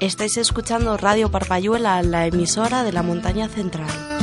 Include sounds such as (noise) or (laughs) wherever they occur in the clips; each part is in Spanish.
Estáis escuchando Radio Parpayuela, la emisora de la montaña central.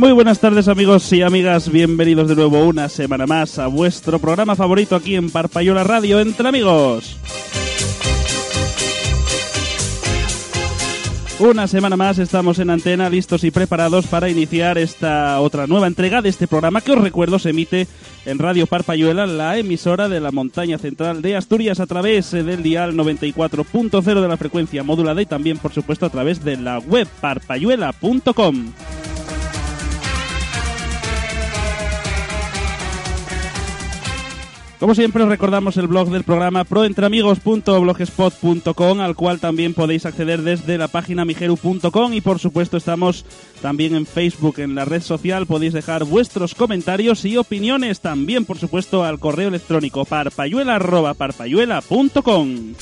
Muy buenas tardes amigos y amigas, bienvenidos de nuevo una semana más a vuestro programa favorito aquí en Parpayola Radio Entre Amigos. Una semana más estamos en antena listos y preparados para iniciar esta otra nueva entrega de este programa que os recuerdo se emite en Radio Parpayuela, la emisora de la montaña central de Asturias a través del dial 94.0 de la frecuencia modulada y también por supuesto a través de la web parpayuela.com. Como siempre os recordamos el blog del programa proentreamigos.blogspot.com al cual también podéis acceder desde la página mijeru.com y por supuesto estamos también en Facebook, en la red social, podéis dejar vuestros comentarios y opiniones también por supuesto al correo electrónico parpayuela.parpayuela.com.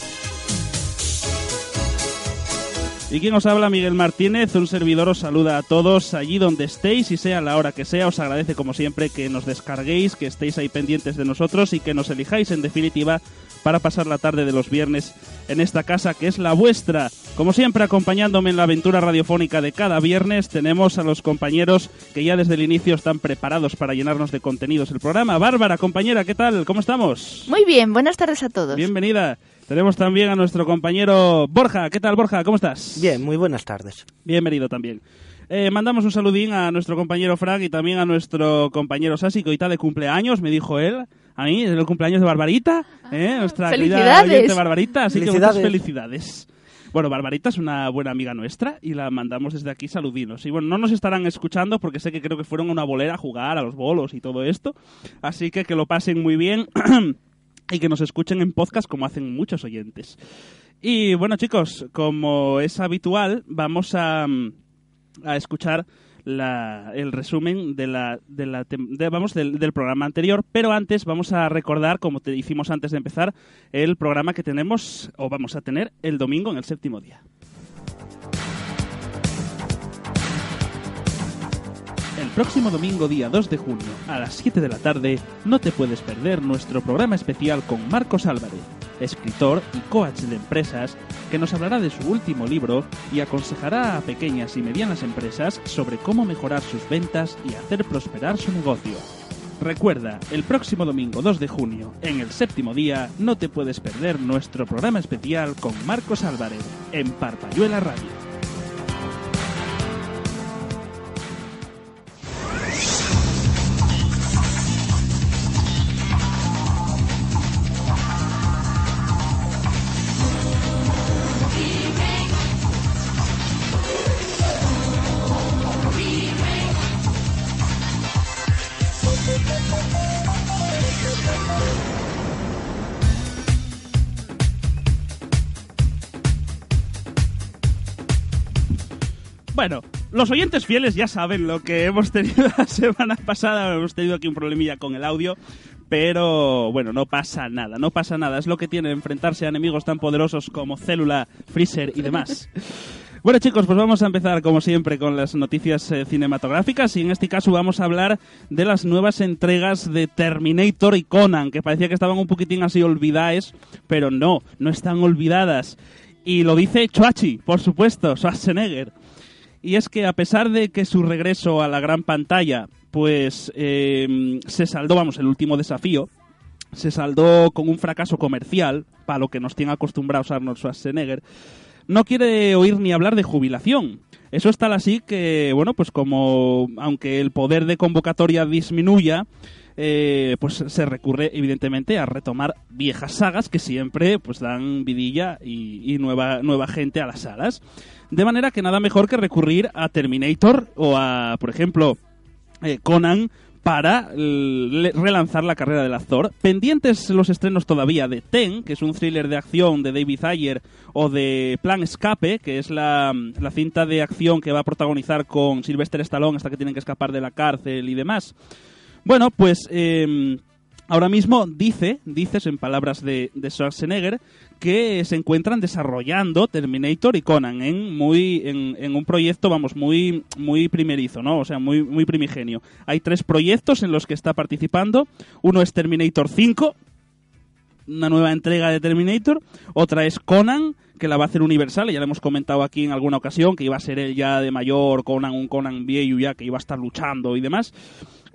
Y quien os habla, Miguel Martínez, un servidor os saluda a todos allí donde estéis y sea la hora que sea. Os agradece como siempre que nos descarguéis, que estéis ahí pendientes de nosotros y que nos elijáis en definitiva para pasar la tarde de los viernes en esta casa que es la vuestra. Como siempre, acompañándome en la aventura radiofónica de cada viernes, tenemos a los compañeros que ya desde el inicio están preparados para llenarnos de contenidos el programa. Bárbara, compañera, ¿qué tal? ¿Cómo estamos? Muy bien, buenas tardes a todos. Bienvenida. Tenemos también a nuestro compañero Borja. ¿Qué tal, Borja? ¿Cómo estás? Bien, muy buenas tardes. Bienvenido también. Eh, mandamos un saludín a nuestro compañero Frank y también a nuestro compañero Sasi, que hoy está de cumpleaños, me dijo él. A mí, es el cumpleaños de Barbarita, ¿eh? nuestra querida Barbarita, así que Felicidades. muchas felicidades. Bueno, Barbarita es una buena amiga nuestra y la mandamos desde aquí saludinos. Y bueno, no nos estarán escuchando porque sé que creo que fueron a una bolera a jugar a los bolos y todo esto. Así que que lo pasen muy bien (clears throat) y que nos escuchen en podcast como hacen muchos oyentes. Y bueno, chicos, como es habitual, vamos a, mm, a escuchar la- el resumen de la, de la vamos, del, del programa anterior, pero antes vamos a recordar, como te hicimos antes de empezar, el programa que tenemos o vamos a tener el domingo en el séptimo día. Próximo domingo, día 2 de junio, a las 7 de la tarde, no te puedes perder nuestro programa especial con Marcos Álvarez, escritor y coach de empresas, que nos hablará de su último libro y aconsejará a pequeñas y medianas empresas sobre cómo mejorar sus ventas y hacer prosperar su negocio. Recuerda, el próximo domingo 2 de junio, en el séptimo día, no te puedes perder nuestro programa especial con Marcos Álvarez, en Parpayuela Radio. Los oyentes fieles ya saben lo que hemos tenido (laughs) la semana pasada. Hemos tenido aquí un problemilla con el audio. Pero bueno, no pasa nada, no pasa nada. Es lo que tiene enfrentarse a enemigos tan poderosos como Célula, Freezer y demás. (laughs) Bueno chicos, pues vamos a empezar como siempre con las noticias eh, cinematográficas y en este caso vamos a hablar de las nuevas entregas de Terminator y Conan, que parecía que estaban un poquitín así olvidadas, pero no, no están olvidadas. Y lo dice Choachi, por supuesto, Schwarzenegger. Y es que a pesar de que su regreso a la gran pantalla, pues eh, se saldó, vamos, el último desafío, se saldó con un fracaso comercial, para lo que nos tiene acostumbrados Arnold Schwarzenegger, no quiere oír ni hablar de jubilación. Eso es tal así que, bueno, pues como, aunque el poder de convocatoria disminuya, eh, pues se recurre evidentemente a retomar viejas sagas que siempre pues dan vidilla y, y nueva, nueva gente a las salas. De manera que nada mejor que recurrir a Terminator o a, por ejemplo, eh, Conan para l- relanzar la carrera del actor. Pendientes los estrenos todavía de Ten, que es un thriller de acción de David Ayer, o de Plan Escape, que es la, la cinta de acción que va a protagonizar con Sylvester Stallone hasta que tienen que escapar de la cárcel y demás. Bueno, pues eh, ahora mismo dice, dices en palabras de, de Schwarzenegger, que se encuentran desarrollando Terminator y Conan en muy en, en un proyecto vamos muy muy primerizo no o sea muy muy primigenio. Hay tres proyectos en los que está participando. Uno es Terminator 5 una nueva entrega de Terminator. Otra es Conan que la va a hacer Universal, ya lo hemos comentado aquí en alguna ocasión, que iba a ser él ya de mayor, Conan, un Conan viejo ya, que iba a estar luchando y demás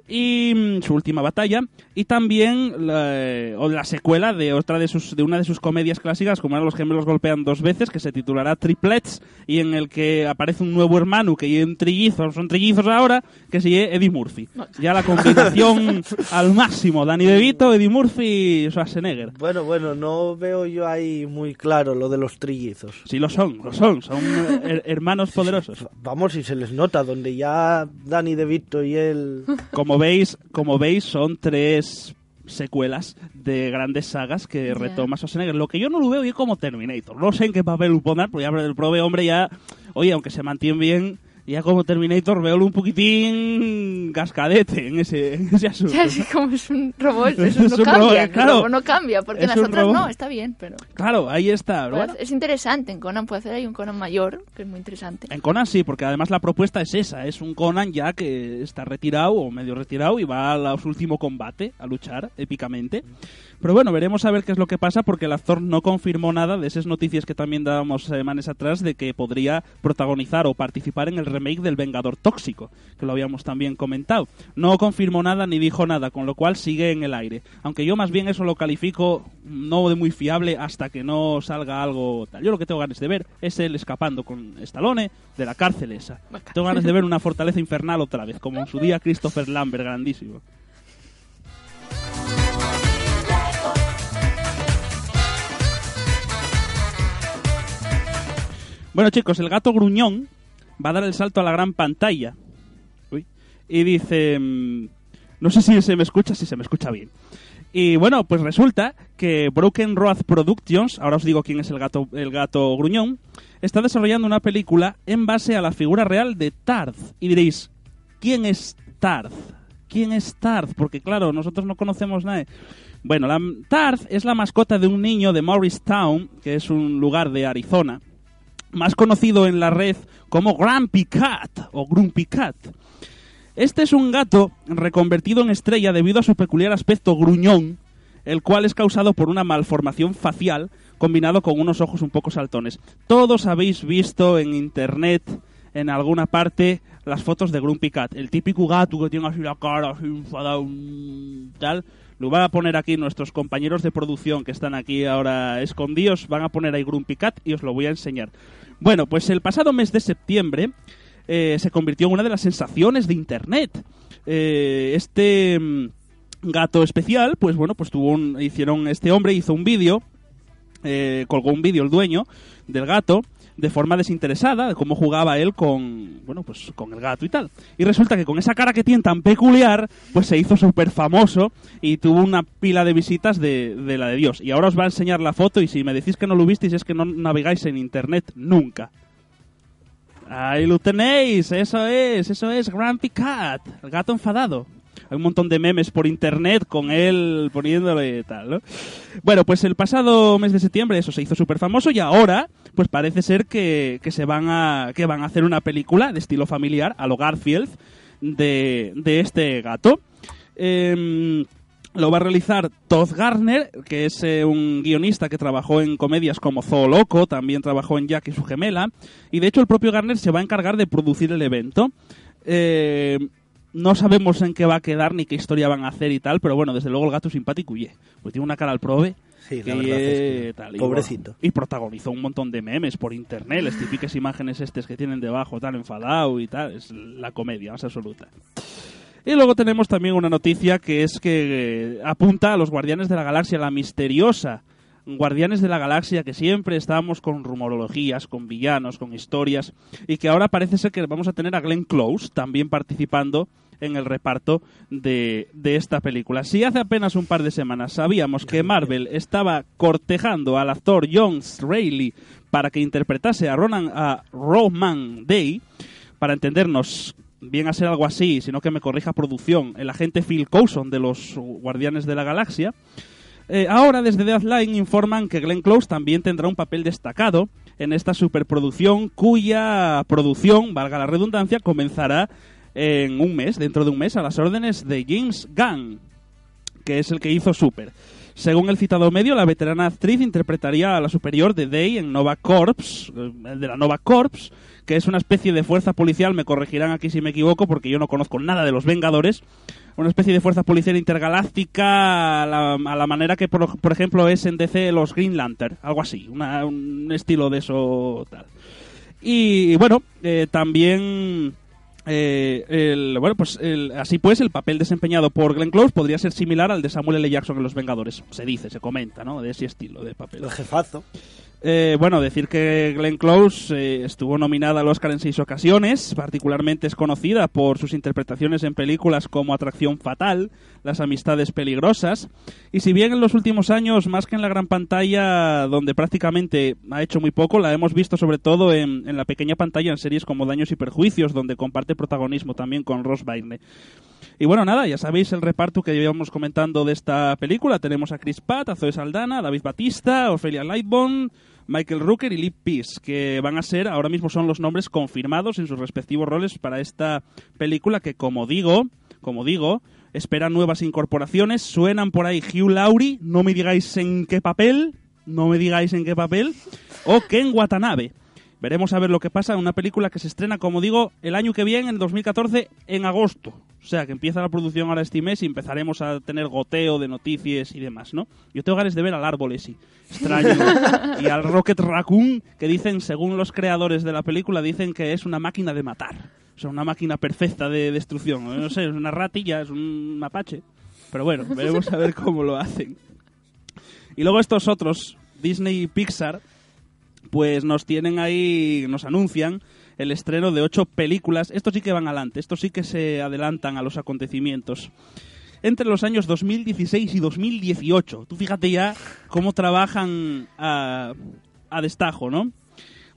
y mm, su última batalla y también la, eh, o la secuela de otra de sus de una de sus comedias clásicas como eran los gemelos golpean dos veces que se titulará Triplets y en el que aparece un nuevo hermano que es un trillizo son trillizos ahora que llama Eddie Murphy. Ya la combinación (laughs) al máximo Danny DeVito Eddie Murphy y Schwarzenegger. Bueno, bueno, no veo yo ahí muy claro lo de los trillizos. sí lo son lo son son eh, her- hermanos poderosos. Vamos, si se les nota, donde ya Danny DeVito y él... Como veis, como veis, son tres secuelas de grandes sagas que Ya. retoma Schwarzenegger. Lo que yo no lo veo bien como Terminator. No sé en qué papel lo pondrán, porque ya el prove hombre ya, oye, aunque se mantiene bien, ya como Terminator veo un poquitín cascadete en ese, en ese (laughs) asunto. Ya, sí, como es un robot, Es eso no un cambia. robot, el claro. robot no cambia, porque Es las un otras robot. no, está bien, pero... Claro, ahí está. puede Bueno, Es interesante, en Conan puede hacer ahí un Conan mayor, que es muy interesante. En Conan sí, porque además la propuesta es esa, es un Conan ya que está retirado o medio retirado y va a su último combate a luchar épicamente. Pero bueno, veremos a ver qué es lo que pasa porque el actor no confirmó nada de esas noticias que también dábamos semanas atrás de que podría protagonizar o participar en el remake del Vengador Tóxico, que lo habíamos también comentado. No confirmó nada ni dijo nada, con lo cual sigue en el aire. Aunque yo más bien eso lo califico no de muy fiable hasta que no salga algo tal. Yo lo que tengo ganas de ver es él escapando con Stallone de la cárcel esa. Tengo ganas de ver una fortaleza infernal otra vez, como en su día Christopher Lambert, grandísimo. Bueno chicos, el gato gruñón va a dar el salto a la gran pantalla. Y dice... mm, No sé si se me escucha, si se me escucha bien. Y bueno, pues resulta que Broken Road Productions, ahora os digo quién es el gato, el gato gruñón, está desarrollando una película en base a la figura real de Tarth. Y diréis, ¿quién es Tarth? ¿Quién es Tarth? Porque claro, nosotros no conocemos nada. Bueno, la, Tarth es la mascota de un niño de Morristown, que es un lugar de Arizona, más conocido en la red como Grumpy Cat o Grumpy Cat. Este es un gato reconvertido en estrella debido a su peculiar aspecto gruñón, el cual es causado por una malformación facial combinado con unos ojos un poco saltones. Todos habéis visto en internet, en alguna parte, las fotos de Grumpy Cat, el típico gato que tiene así la cara así enfadado, tal. Lo van a poner aquí nuestros compañeros de producción que están aquí ahora escondidos, van a poner ahí Grumpy Cat y os lo voy a enseñar. Bueno, pues el pasado mes de septiembre eh, se convirtió en una de las sensaciones de Internet. Eh, este mm, gato especial, pues bueno, pues tuvo un, hicieron este hombre hizo un vídeo, eh, colgó un vídeo el dueño del gato de forma desinteresada de cómo jugaba él con bueno pues con el gato y tal. Y resulta que con esa cara que tiene tan peculiar pues se hizo súper famoso y tuvo una pila de visitas de, de la de Dios. Y ahora os va a enseñar la foto y si me decís que no lo visteis es que no navegáis en internet nunca. Ahí lo tenéis, eso es, eso es Grumpy Cat, el gato enfadado. Hay un montón de memes por internet con él poniéndole tal, ¿no? Bueno, pues el pasado mes de septiembre eso se hizo súper famoso y ahora, pues parece ser que, que se van a, que van a hacer una película de estilo familiar, a lo Garfield, de, de este gato. Em, lo va a realizar Todd Garner, que es eh, un guionista que trabajó en comedias como Zoo Loco, también trabajó en Jack y su gemela, y de hecho el propio Garner se va a encargar de producir el evento. Eh, no sabemos en qué va a quedar ni qué historia van a hacer y tal, pero bueno, desde luego el gato simpático y, eh, pues tiene una cara al prove. Sí, la que, verdad es que tal, y pobrecito. Y, protagonizó un montón de memes por internet, las típicas imágenes estes que tienen debajo, tan enfadado y tal. Es la comedia más absoluta. Y luego tenemos también una noticia que es que eh, apunta a los Guardianes de la Galaxia, la misteriosa Guardianes de la Galaxia, que siempre estábamos con rumorologías, con villanos, con historias, y que ahora parece ser que vamos a tener a Glenn Close también participando en el reparto de, de esta película. Si hace apenas un par de semanas sabíamos que Marvel estaba cortejando al actor John Reilly para que interpretase a Ronan a Roman Day, para entendernos, bien a ser algo así, sino que me corrija producción, el agente Phil Coulson de los Guardianes de la Galaxia. Eh, ahora, desde Deathline informan que Glenn Close también tendrá un papel destacado en esta superproducción, cuya producción, valga la redundancia, comenzará en un mes, dentro de un mes, a las órdenes de James Gunn, que es el que hizo Super. Según el citado medio, la veterana actriz interpretaría a la superior de Day en Nova Corps, eh, de la Nova Corps, que es una especie de fuerza policial, me corregirán aquí si me equivoco, porque yo no conozco nada de los Vengadores, una especie de fuerza policial intergaláctica a la, manera que, por, ejemplo, es en DC los Green Lantern, algo así, un estilo de eso tal. Y, bueno, eh, también... Eh, el, bueno, pues el, así pues, el papel desempeñado por Glenn Close podría ser similar al de Samuel L. Jackson en Los Vengadores. Se dice, se comenta, ¿no? De ese estilo de papel. El jefazo. Eh, bueno, decir que Glenn Close eh, estuvo nominada al Oscar en seis ocasiones, particularmente es conocida por sus interpretaciones en películas como Atracción Fatal, Las Amistades Peligrosas, y si bien en los últimos años, más que en la gran pantalla, donde prácticamente ha hecho muy poco, la hemos visto sobre todo en, en la pequeña pantalla en series como Daños y Perjuicios, donde comparte protagonismo también con Ross Byrne. Y bueno, nada, ya sabéis el reparto que llevamos comentando de esta película. Tenemos a Chris Pratt, a Zoe Saldana, a David Batista, a Ophelia Lightbone, Michael Rooker y Lee Peace, que van a ser, ahora mismo son los nombres confirmados en sus respectivos roles para esta película que, como digo, como digo, esperan nuevas incorporaciones. Suenan por ahí Hugh Laurie, no me digáis en qué papel, no me digáis en qué papel, o Ken Watanabe. Veremos a ver lo que pasa en una película que se estrena, como digo, el año que viene, en 2014, en agosto. O sea, que empieza la producción ahora este mes y empezaremos a tener goteo de noticias y demás, ¿no? Yo tengo ganas de ver al árbol ese, extraño, (laughs) y al Rocket Raccoon, que dicen, según los creadores de la película, dicen que es una máquina de matar. O sea, una máquina perfecta de destrucción. No sé, es una ratilla, es un mapache. Pero bueno, veremos a ver cómo lo hacen. Y luego estos otros, Disney y Pixar, pues nos tienen ahí, nos anuncian el estreno de ocho películas. Estos sí que van adelante, estos sí que se adelantan a los acontecimientos. Entre los años 2016 y 2018. Tú fíjate ya cómo trabajan a, a destajo, ¿no?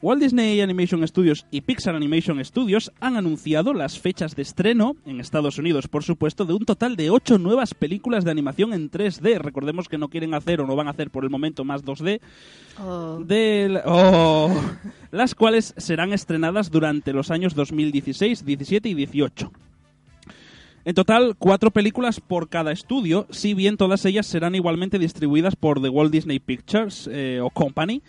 Walt Disney Animation Studios y Pixar Animation Studios han anunciado las fechas de estreno, en Estados Unidos por supuesto, de un total de ocho nuevas películas de animación en 3D. Recordemos que no quieren hacer o no van a hacer por el momento más 2D. Oh. De, oh, las cuales serán estrenadas durante los años 2016, 17 y 18. En total, cuatro películas por cada estudio, si bien todas ellas serán igualmente distribuidas por The Walt Disney Pictures eh, o Company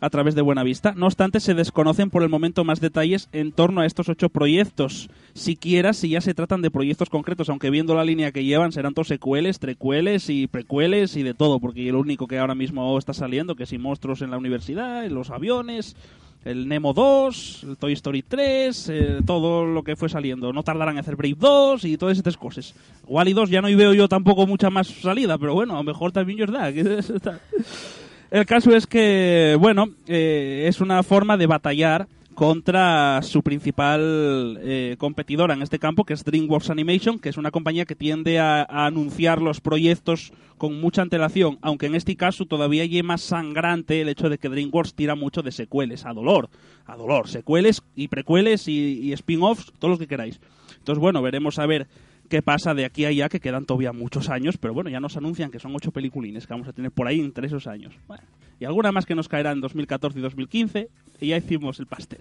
a través de Buenavista. No obstante, se desconocen por el momento más detalles en torno a estos ocho proyectos, siquiera si ya se tratan de proyectos concretos, aunque viendo la línea que llevan serán todos secueles, trecueles y precueles y de todo, porque lo único que ahora mismo está saliendo, que si monstruos en la universidad, los aviones, el Nemo 2, el Toy Story 3, eh, todo lo que fue saliendo. No tardarán en hacer Brave 2 y todas estas cosas. Wally 2 ya no veo yo tampoco mucha más salida, pero bueno, a lo mejor también es que (laughs) está- El caso es que, bueno, eh, es una forma de batallar contra su principal eh, competidora en este campo, que es DreamWorks Animation, que es una compañía que tiende a, a anunciar los proyectos con mucha antelación, aunque en este caso todavía hay más sangrante el hecho de que DreamWorks tira mucho de secueles, a dolor, a dolor, secueles y precueles y, y spin-offs, todos los que queráis. Entonces, bueno, veremos a ver qué pasa de aquí a allá, que quedan todavía muchos años, pero bueno, ya nos anuncian que son ocho peliculines que vamos a tener por ahí entre esos años. Y alguna más que nos caerá en 2014 y 2015, y ya hicimos el pastel.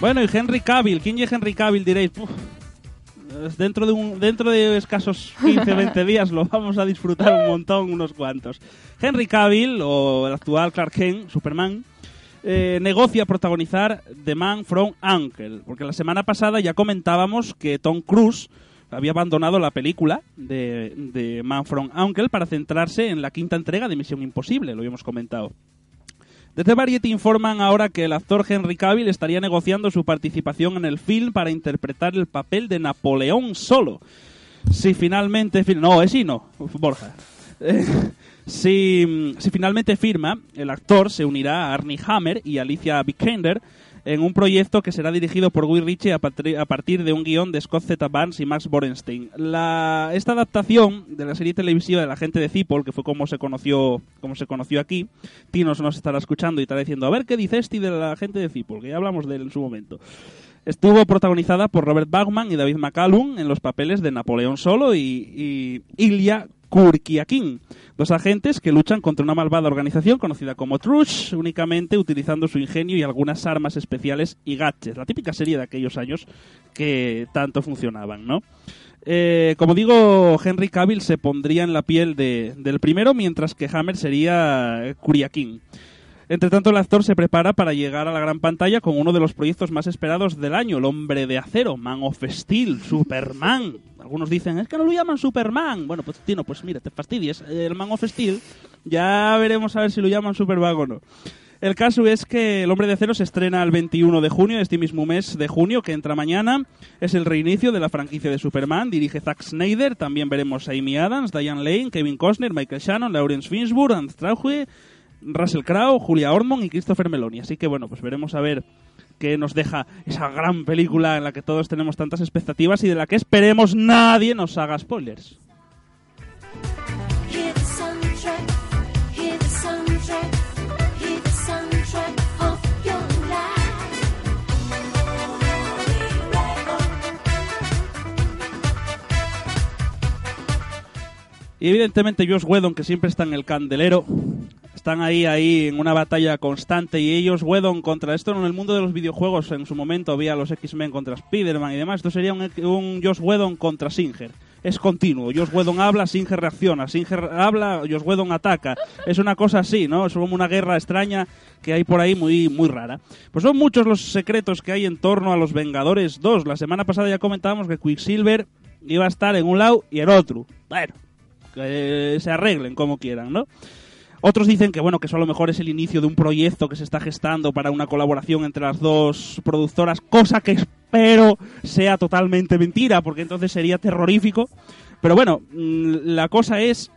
Bueno, y Henry Cavill, ¿quién es Henry Cavill? Diréis, "Puf, es dentro de, un, dentro de escasos 15 20 días lo vamos a disfrutar un montón, unos cuantos. Henry Cavill, o el actual Clark Kent, Superman, eh, negocia protagonizar The Man from Uncle, porque la semana pasada ya comentábamos que Tom Cruise había abandonado la película de, de Man from Uncle para centrarse en la quinta entrega de Misión Imposible, lo habíamos comentado. Desde Variety informan ahora que el actor Henry Cavill estaría negociando su participación en el film para interpretar el papel de Napoleón solo. Si finalmente... fin- No, ese no, Borja. (laughs) Eh, Si, si finalmente firma, el actor se unirá a Arnie Hammer y Alicia Vikander en un proyecto que será dirigido por Guy Ritchie a, partir de un guion de Scott Z. Barnes y Max Borenstein. La, esta adaptación de la serie televisiva de la gente de Cipoll, que fue como se conoció, como se conoció aquí, Tinos nos estará escuchando y estará diciendo, a ver qué dice este de la gente de Cipoll, que ya hablamos de él en su momento. Estuvo protagonizada por Robert Bachman y David McCallum en los papeles de Napoleón Solo y, y Ilya Kurkiakin, dos agentes que luchan contra una malvada organización conocida como Trush, únicamente utilizando su ingenio y algunas armas especiales y gadgets. La típica serie de aquellos años que tanto funcionaban, ¿no? Eh, como digo, Henry Cavill se pondría en la piel de- del primero, mientras que Hammer sería Kuriakin. Entre tanto, el actor se prepara para llegar a la gran pantalla con uno de los proyectos más esperados del año, El Hombre de Acero, Man of Steel, Superman. Algunos dicen, es que no lo llaman Superman. Bueno, pues Tino, pues mira, te fastidies. El Man of Steel, ya veremos a ver si lo llaman Superman o no. El caso es que El Hombre de Acero se estrena el 21 de junio, este mismo mes de junio, que entra mañana. Es el reinicio de la franquicia de Superman. Dirige Zack Snyder. También veremos a Amy Adams, Diane Lane, Kevin Costner, Michael Shannon, Lawrence Fishburne, Ant Strauche, Russell Crowe, Julia Ormond y Christopher Meloni. Así que bueno, pues veremos a ver qué nos deja esa gran película en la que todos tenemos tantas expectativas y de la que esperemos nadie nos haga spoilers. Y evidentemente Josh Whedon, que siempre está en el candelero, están ahí, ahí en una batalla constante. Y ellos, Whedon, contra esto en el mundo de los videojuegos, en su momento había los X-Men contra Spider-Man y demás. Esto sería un, un Josh Whedon contra Singer. Es continuo. Josh Whedon habla, Singer reacciona. Singer habla, Josh Whedon ataca. Es una cosa así, ¿no? Es como una guerra extraña que hay por ahí muy, muy rara. Pues son muchos los secretos que hay en torno a los Vengadores 2. La semana pasada ya comentábamos que Quicksilver iba a estar en un lado y en otro. Bueno, que se arreglen como quieran, ¿no? Otros dicen que bueno, que eso a lo mejor es el inicio de un proyecto que se está gestando para una colaboración entre las dos productoras, cosa que espero sea totalmente mentira, porque entonces sería terrorífico. Pero bueno, mm, la cosa es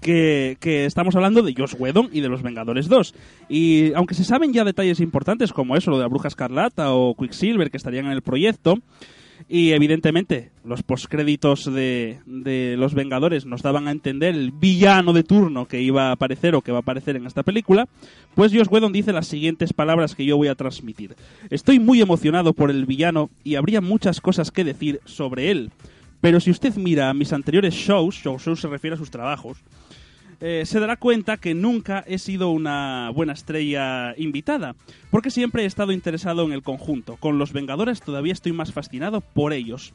que, estamos hablando de Josh Whedon y de los Vengadores 2. Y aunque se saben ya detalles importantes como eso, lo de la Bruja Escarlata o Quicksilver que estarían en el proyecto, y evidentemente los postcréditos de, de Los Vengadores nos daban a entender el villano de turno que iba a aparecer o que va a aparecer en esta película, pues Josh Whedon dice las siguientes palabras que yo voy a transmitir. Estoy muy emocionado por el villano y habría muchas cosas que decir sobre él. Pero si usted mira mis anteriores shows, shows, shows se refiere a sus trabajos, eh, se dará cuenta que nunca he sido una buena estrella invitada, porque siempre he estado interesado en el conjunto. Con los Vengadores todavía estoy más fascinado por ellos.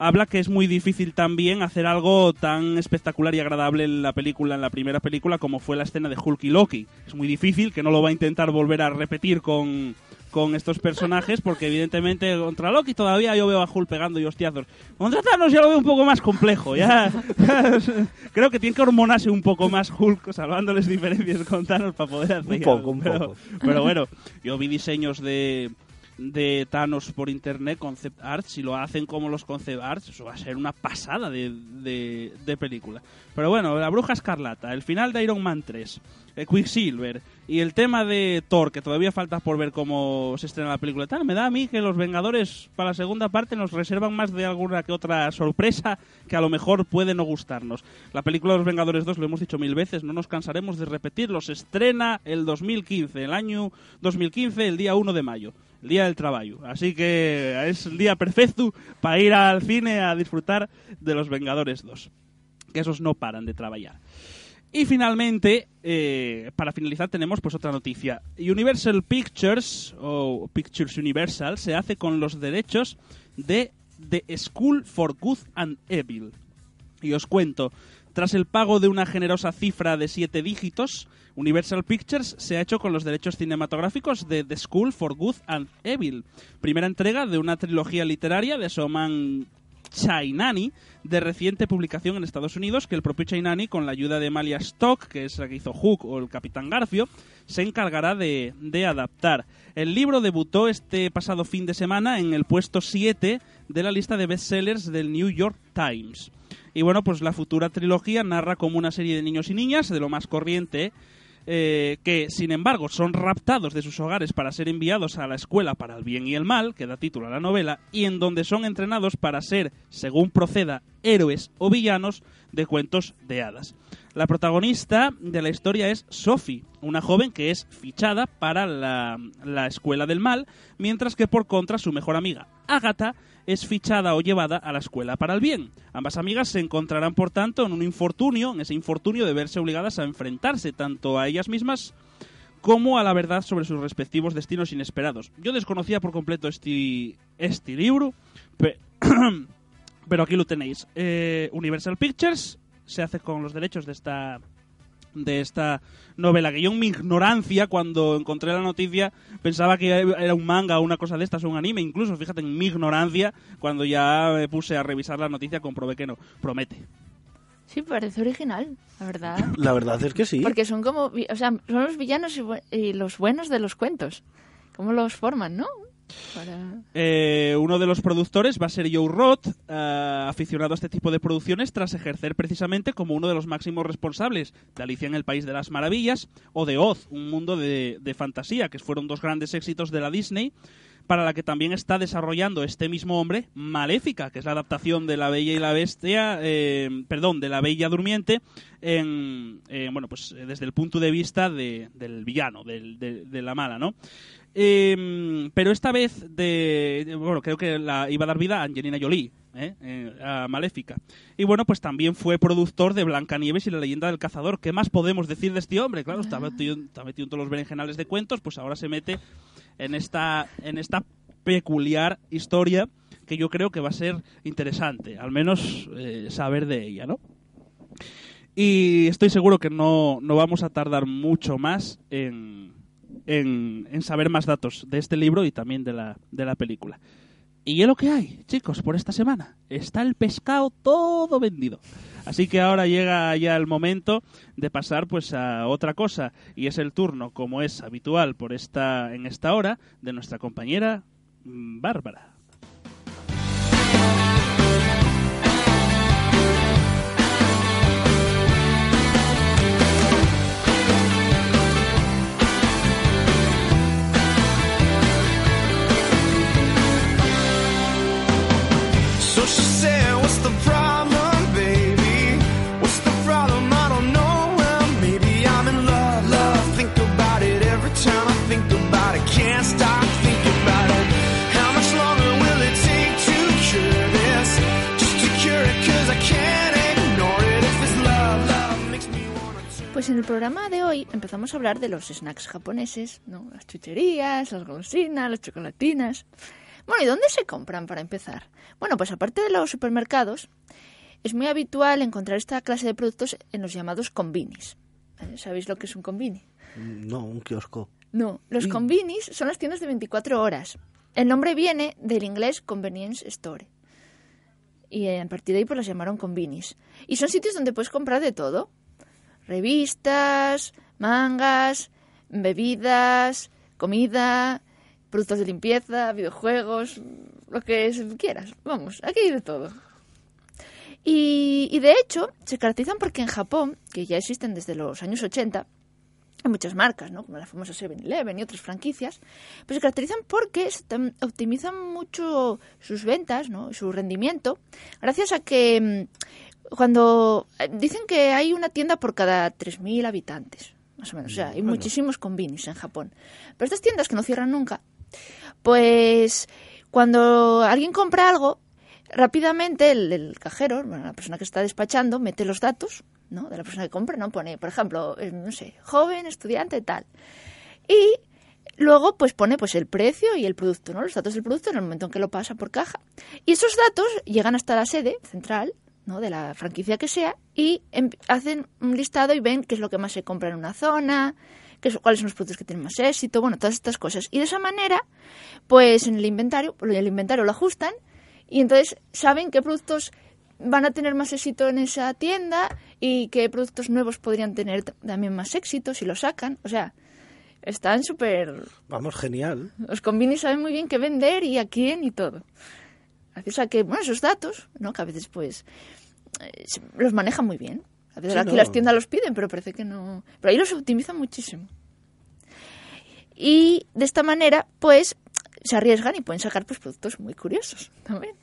Habla que es muy difícil también hacer algo tan espectacular y agradable en la película, en la primera película, como fue la escena de Hulk y Loki. Es muy difícil, que no lo va a intentar volver a repetir con, con estos personajes, porque evidentemente contra Loki todavía yo veo a Hulk pegando y hostiazos. Contra Thanos ya lo veo un poco más complejo, ya. (laughs) Creo que tiene que hormonarse un poco más Hulk, salvándoles diferencias con Thanos para poder hacer Un poco, algo. un Pero- poco. Pero bueno, yo vi diseños de de Thanos por internet, concept arts, si lo hacen como los concept arts, eso va a ser una pasada de, de, película. Pero bueno, La Bruja Escarlata, el final de Iron Man 3, eh, Quicksilver y el tema de Thor, que todavía falta por ver cómo se estrena la película. Tal, me da a mí que los Vengadores para la segunda parte nos reservan más de alguna que otra sorpresa que a lo mejor puede no gustarnos. La película de los Vengadores 2, lo hemos dicho mil veces, no nos cansaremos de repetirlo, se estrena el 2015, el año 2015, el día 1 de mayo día del trabajo. Así que es el día perfecto para ir al cine a disfrutar de los Vengadores 2. Que esos no paran de trabajar. Y finalmente, eh, para finalizar, tenemos pues otra noticia. Universal Pictures, o Pictures Universal, se hace con los derechos de The School for Good and Evil. Y os cuento, tras el pago de una generosa cifra de siete dígitos, Universal Pictures se ha hecho con los derechos cinematográficos de The School for Good and Evil, primera entrega de una trilogía literaria de Soman Chainani, de reciente publicación en Estados Unidos, que el propio Chainani, con la ayuda de Malia Stock, que es la que hizo Hook o el Capitán Garfio, se encargará de, de adaptar. El libro debutó este pasado fin de semana en el puesto 7 de la lista de bestsellers del New York Times. Y bueno, pues la futura trilogía narra como una serie de niños y niñas, de lo más corriente, que sin embargo son raptados de sus hogares para ser enviados a la escuela para el bien y el mal, que da título a la novela, y en donde son entrenados para ser, según proceda, héroes o villanos de cuentos de hadas. La protagonista de la historia es Sophie, una joven que es fichada para la, la escuela del mal, mientras que por contra su mejor amiga, Agatha, es fichada o llevada a la escuela para el bien. Ambas amigas se encontrarán, por tanto, en un infortunio, en ese infortunio de verse obligadas a enfrentarse tanto a ellas mismas como a la verdad sobre sus respectivos destinos inesperados. Yo desconocía por completo este, este libro, pe- (clears throat) pero aquí lo tenéis. Eh, Universal Pictures se hace con los derechos de esta de esta novela que yo en mi ignorancia cuando encontré la noticia pensaba que era un manga o una cosa de estas o un anime incluso fíjate en mi ignorancia cuando ya me puse a revisar la noticia comprobé que no promete Sí, parece original, la verdad. (laughs) La verdad es que sí. Porque son como, o sea, son los villanos y, y los buenos de los cuentos. ¿Cómo los forman, no? Eh, uno de los productores va a ser Joe Roth, eh, aficionado a este tipo de producciones tras ejercer precisamente como uno de los máximos responsables de Alicia en el País de las Maravillas o de Oz, un mundo de, fantasía, que fueron dos grandes éxitos de la Disney, para la que también está desarrollando este mismo hombre Maléfica, que es la adaptación de La Bella y la Bestia, eh, perdón, de La Bella Durmiente, en, bueno, pues desde el punto de vista de- del villano, del- de, de la mala, ¿no? Eh, pero esta vez de, bueno creo que la iba a dar vida a Angelina Jolie ¿eh? Eh, a Maléfica y bueno pues también fue productor de Blancanieves y la leyenda del cazador ¿qué más podemos decir de este hombre? claro está metido, está metido en todos los berenjenales de cuentos pues ahora se mete en esta en esta peculiar historia que yo creo que va a ser interesante al menos eh, saber de ella ¿no? y estoy seguro que no, no vamos a tardar mucho más en, en, saber más datos de este libro y también de la, de la película. Y es lo que hay, chicos, por esta semana. Está el pescado todo vendido. Así que ahora llega ya el momento de pasar pues a otra cosa y es el turno, como es habitual por esta en esta hora, de nuestra compañera mm, Bárbara. Pues en el programa de hoy empezamos a hablar de los snacks japoneses, ¿no? Las chucherías, las golosinas, las chocolatinas. Bueno, ¿y dónde se compran para empezar? Bueno, pues aparte de los supermercados, es muy habitual encontrar esta clase de productos en los llamados convinis. ¿Eh? ¿Sabéis lo que es un convini? No, un kiosco. No, los convinis son las tiendas de 24 horas. El nombre viene del inglés convenience store. Y eh, a partir de ahí pues las llamaron convinis. Y son sitios donde puedes comprar de todo. Revistas, mangas, bebidas, comida, productos de limpieza, videojuegos, lo que quieras. Vamos, aquí hay de todo. Y, de hecho, se caracterizan porque en Japón, que ya existen desde los años 80, hay muchas marcas, ¿no? Como la famosa 7-Eleven y otras franquicias, pues se caracterizan porque optimizan mucho sus ventas, ¿no? Su rendimiento, gracias a que mm, cuando eh, dicen que hay una tienda por cada 3.000 habitantes, más o menos, o sea, hay muchísimos convinis en Japón. Pero estas tiendas que no cierran nunca, pues cuando alguien compra algo, rápidamente el, el cajero, bueno, la persona que está despachando, mete los datos ¿no? de la persona que compra, ¿no? Pone, por ejemplo, eh, no sé, joven, estudiante, tal. Y luego pues pone pues el precio y el producto, ¿no? Los datos del producto en el momento en que lo pasa por caja. Y esos datos llegan hasta la sede central, ¿no? De la franquicia que sea y em- hacen un listado y ven qué es lo que más se compra en una zona, qué es- cuáles son los productos que tienen más éxito, bueno, todas estas cosas. Y de esa manera, pues en el inventario, el inventario lo ajustan Y entonces saben qué productos van a tener más éxito en esa tienda y qué productos nuevos podrían tener también más éxito si lo sacan. O sea, están súper... Vamos, genial. Los convinis saben muy bien qué vender y a quién y todo. Gracias a que, bueno, esos datos, ¿no? Que a veces, pues, los manejan muy bien. A veces Sí, aquí no. las tiendas los piden, pero parece que no... Pero ahí los optimizan muchísimo. Y de esta manera, pues, se arriesgan y pueden sacar pues, productos muy curiosos también.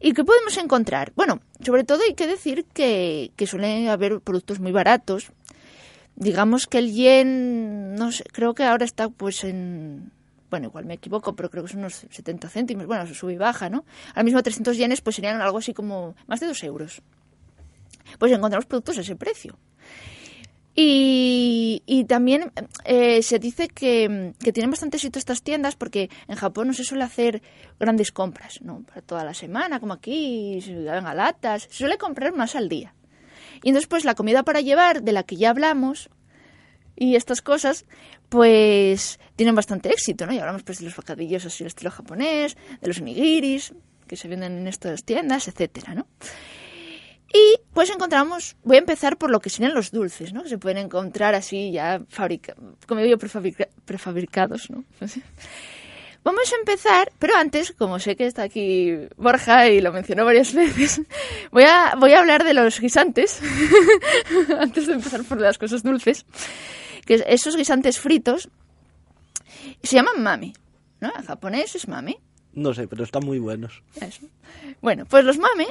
¿Y qué podemos encontrar? Bueno, sobre todo hay que decir que, que suelen haber productos muy baratos. Digamos que el yen, no sé, creo que ahora está pues en... Bueno, igual me equivoco, pero creo que son unos 70 céntimos. Bueno, sube y baja, ¿no? Ahora mismo 300 yenes pues serían algo así como más de 2 euros. Pues encontramos productos a ese precio. Y, también eh, se dice que, que tienen bastante éxito estas tiendas porque en Japón no se suele hacer grandes compras, ¿no? Para toda la semana, como aquí, se venga latas. Se suele comprar más al día. Y entonces, pues la comida para llevar, de la que ya hablamos, y estas cosas, pues tienen bastante éxito, ¿no? Y hablamos pues de los bocadillos así al estilo japonés, de los onigiris, que se venden en estas tiendas, etcétera, ¿no? Y pues encontramos, voy a empezar por lo que serían los dulces, ¿no? Que se pueden encontrar así ya fabrica, como digo prefabrica- prefabricados, ¿no? (laughs) Vamos a empezar, pero antes, como sé que está aquí Borja y lo mencionó varias (laughs) veces, voy a, voy a hablar de los guisantes, (laughs) antes de empezar por las cosas dulces, que esos guisantes fritos se llaman mame, ¿no? En japonés es mame. No sé, pero están muy buenos. Eso. Bueno, pues los mame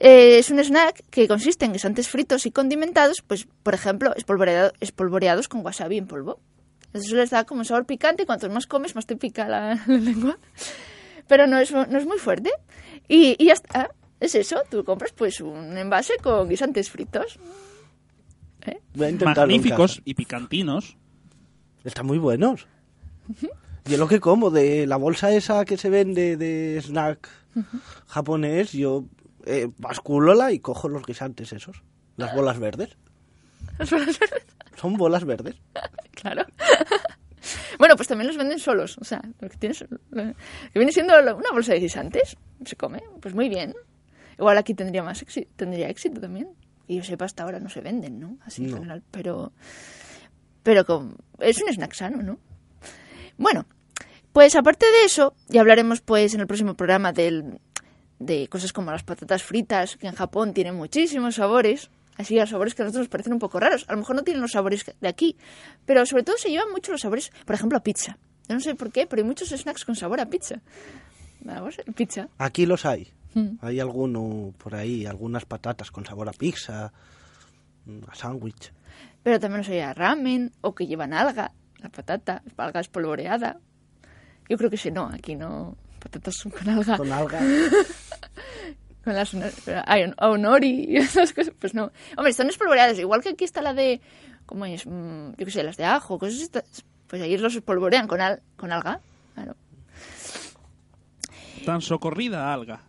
eh, es un snack que consiste en guisantes fritos y condimentados, pues, por ejemplo, espolvoreado- espolvoreados con wasabi en polvo. Eso les da como sabor picante y cuantos más comes, más te pica la, (laughs) la lengua. Pero no es, no es muy fuerte. Y, y ya está. Es eso, tú compras pues un envase con guisantes fritos. Voy a intentarlo en Magníficos y picantinos. Están muy buenos. Yo lo que como de la bolsa esa que se vende de snack japonés, yo eh, basculola y cojo los guisantes esos. Las bolas verdes. Son bolas verdes. (laughs) Claro. (laughs) bueno, pues también los venden solos. O sea, lo que tienes. lo que viene siendo una bolsa de guisantes. Se come. Pues muy bien. Igual aquí tendría más éxito, tendría éxito también. Y yo sepa, hasta ahora no se venden, ¿no? Así en No. general. Pero. Pero con- es un snack sano, ¿no? Bueno, pues aparte de eso, ya hablaremos pues en el próximo programa del, de cosas como las patatas fritas, que en Japón tienen muchísimos sabores. Así, a sabores que a nosotros nos parecen un poco raros. A lo mejor no tienen los sabores de aquí, pero sobre todo se llevan mucho los sabores, por ejemplo, a pizza. Yo no sé por qué, pero hay muchos snacks con sabor a pizza. Vamos, pizza. Aquí los hay. Mm. Hay alguno por ahí, algunas patatas con sabor a pizza, mm, a sándwich. Pero también los hay a ramen, o que llevan alga, la patata, alga espolvoreada. Yo creo que sí, no, aquí no. Patatas con alga. Con alga. (laughs) con las onori y (laughs) esas cosas, pues no. Hombre, están espolvoreadas, igual que aquí está la de, ¿cómo es? Mm, yo qué sé, las de ajo, cosas estas. Pues ahí los espolvorean con, al, con alga, claro. Tan socorrida alga.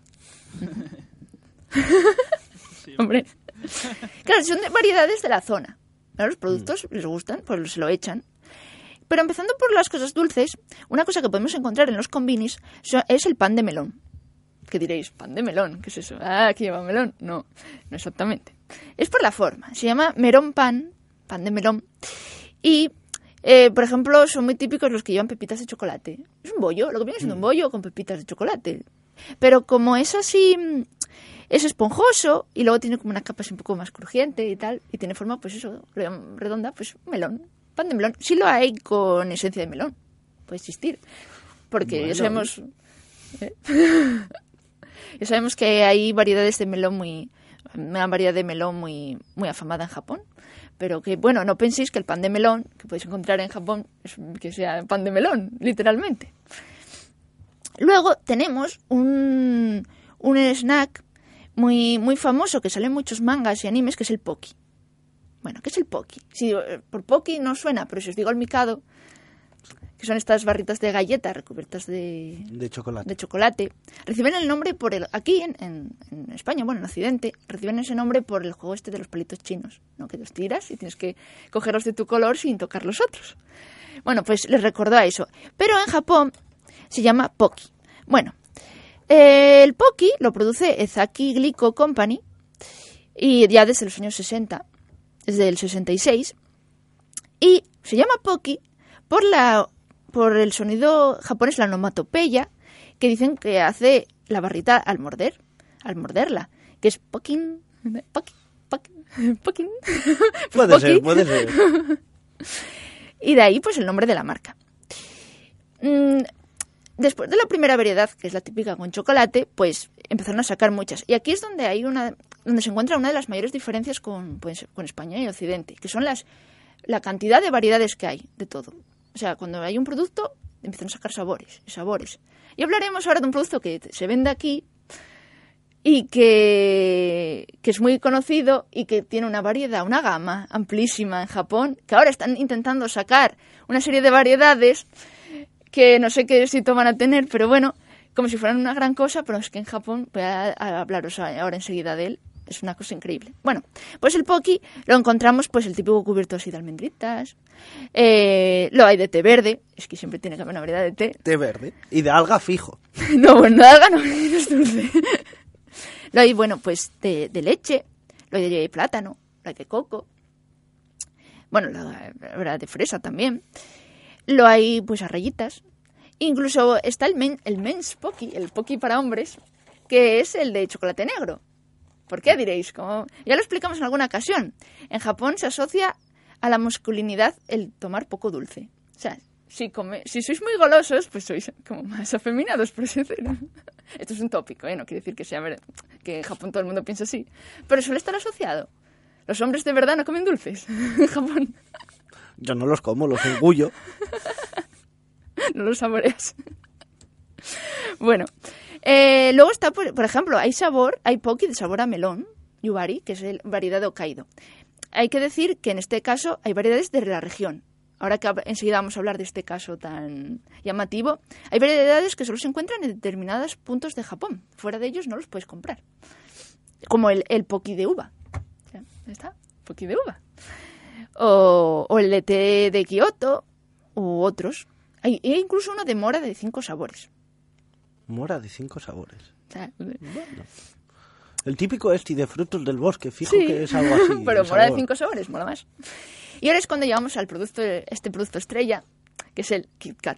(laughs) Hombre. Claro, son de variedades de la zona. Los productos les gustan, pues se lo echan. Pero empezando por las cosas dulces, una cosa que podemos encontrar en los combinis es el pan de melón. ¿Qué diréis? ¿Pan de melón? ¿Qué es eso? Ah, aquí lleva melón. No, no exactamente. Es por la forma. Se llama merón pan, pan de melón. Y, eh, por ejemplo, son muy típicos los que llevan pepitas de chocolate. Es un bollo, lo que viene siendo un bollo con pepitas de chocolate. Pero como es así, mm, es esponjoso y luego tiene como una capa así un poco más crujiente y tal, y tiene forma, pues eso, re- redonda, pues melón, pan de melón. Sí lo hay con esencia de melón, puede existir. Porque ya sabemos... ¿eh? (laughs) ya sabemos que hay variedades de melón muy... Una variedad de melón muy, muy afamada en Japón. Pero que, bueno, no penséis que el pan de melón que podéis encontrar en Japón es que sea pan de melón, literalmente. Luego tenemos un, un snack muy, muy famoso que sale en muchos mangas y animes, que es el Poki. Bueno, ¿qué es el Poki? Si eh, por Poki no suena, pero si os digo el Mikado, que son estas barritas de galletas recubiertas de, De chocolate. de chocolate, reciben el nombre por el... Aquí en, en- en España, bueno, en Occidente, reciben ese nombre por el juego este de los palitos chinos, ¿no? Que los tiras y tienes que cogerlos de tu color sin tocar los otros. Bueno, pues les recordó a eso. Pero en Japón se llama Poki. Bueno, Eh, el Pocky lo produce Ezaki Glico Company y ya desde los años 60, desde el 66. Y se llama Pocky por, la, por el sonido japonés, la onomatopeya, que dicen que hace la barrita al morder, al morderla, que es Pokin, Pokin, Pokin, (laughs) Pokin. Pues Puede ser, puede ser. (laughs) Y de ahí, pues, el nombre de la marca. Después de la primera variedad, que es la típica con chocolate, pues empezaron a sacar muchas. Y aquí es donde hay una, donde se encuentra una de las mayores diferencias con, pues, con España y Occidente, que son las la cantidad de variedades que hay de todo. O sea, cuando hay un producto, empiezan a sacar sabores y sabores. Y hablaremos ahora de un producto que se vende aquí y que, que es muy conocido y que tiene una variedad, una gama amplísima en Japón, que ahora están intentando sacar una serie de variedades que no sé qué éxito van a tener, pero bueno, como si fueran una gran cosa, pero es que en Japón, voy a, hablaros ahora enseguida de él, es una cosa increíble. Bueno, pues el Pocky lo encontramos, pues el típico cubierto así de almendritas, eh, lo hay de té verde, es que siempre tiene que haber una variedad de té, Té verde. Y de alga fijo. (laughs) no, bueno, de alga no, no es dulce. Lo hay, bueno, pues de, de leche, lo hay de plátano, lo hay de coco. Bueno, la, la verdad, de fresa también. Lo hay, pues, a rayitas. Incluso está el, men, el men's pocky, el pocky para hombres, que es el de chocolate negro. ¿Por qué diréis? Como ya lo explicamos en alguna ocasión. En Japón se asocia a la masculinidad el tomar poco dulce. O sea, si, come, si sois muy golosos, pues sois como más afeminados, por así. (laughs) Esto es un tópico, ¿eh? No quiere decir que sea que en Japón todo el mundo piensa así. Pero suele estar asociado. Los hombres de verdad no comen dulces (laughs) en Japón. Yo no los como, los engullo. (laughs) no lo saboreas. bueno, eh, luego está, por, por ejemplo, hay sabor, hay poki de sabor a melón, yubari, que es el variedad de Hokkaido. Hay que decir que en este caso hay variedades de la región. Ahora que enseguida vamos a hablar de este caso tan llamativo, hay variedades que solo se encuentran en determinados puntos de Japón. Fuera de ellos no los puedes comprar. Como el, el poki de uva. Está, poki de uva. O, o el de té de Kioto, u otros. Hay, hay incluso uno de mora de cinco sabores. Mora de cinco sabores. Sea, El típico este de frutos del bosque, fijo sí, que es algo así. (laughs) pero mora de cinco sabores, mola más. Y ahora es cuando llegamos al producto, este producto estrella, que es el Kit Kat.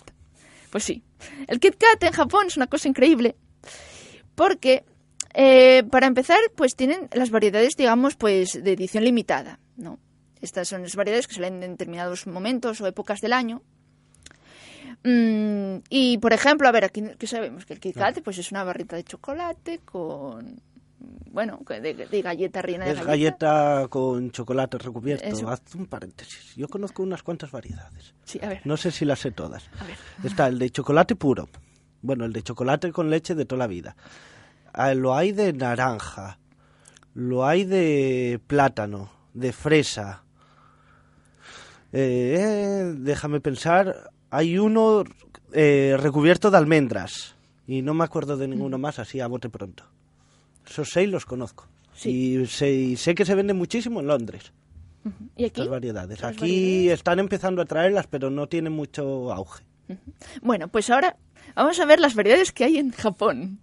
Pues sí, el Kit Kat en Japón es una cosa increíble, porque eh, para empezar, pues tienen las variedades, digamos, pues de edición limitada, ¿no? Estas son las variedades que salen en determinados momentos o épocas del año. Mm, y, por ejemplo, a ver, aquí que sabemos que el Kit Kat pues, es una barrita de chocolate con, bueno, de, de galleta rellena de Es galleta con chocolate recubierto. Eso. Haz un paréntesis. Yo conozco unas cuantas variedades. Sí, a ver. No sé si las sé todas. A ver. Está el de chocolate puro. Bueno, el de chocolate con leche de toda la vida. Ah, Lo hay de naranja. Lo hay de plátano. De fresa. Eh, eh, déjame pensar. Hay uno eh, recubierto de almendras. Y no me acuerdo de ninguno más así a bote pronto. Esos seis los conozco. Sí. Y sé, y sé que se vende muchísimo en Londres. ¿Y aquí? Estas variedades. Aquí variedades. están empezando a traerlas, pero no tienen mucho auge. Bueno, pues ahora vamos a ver las variedades que hay en Japón.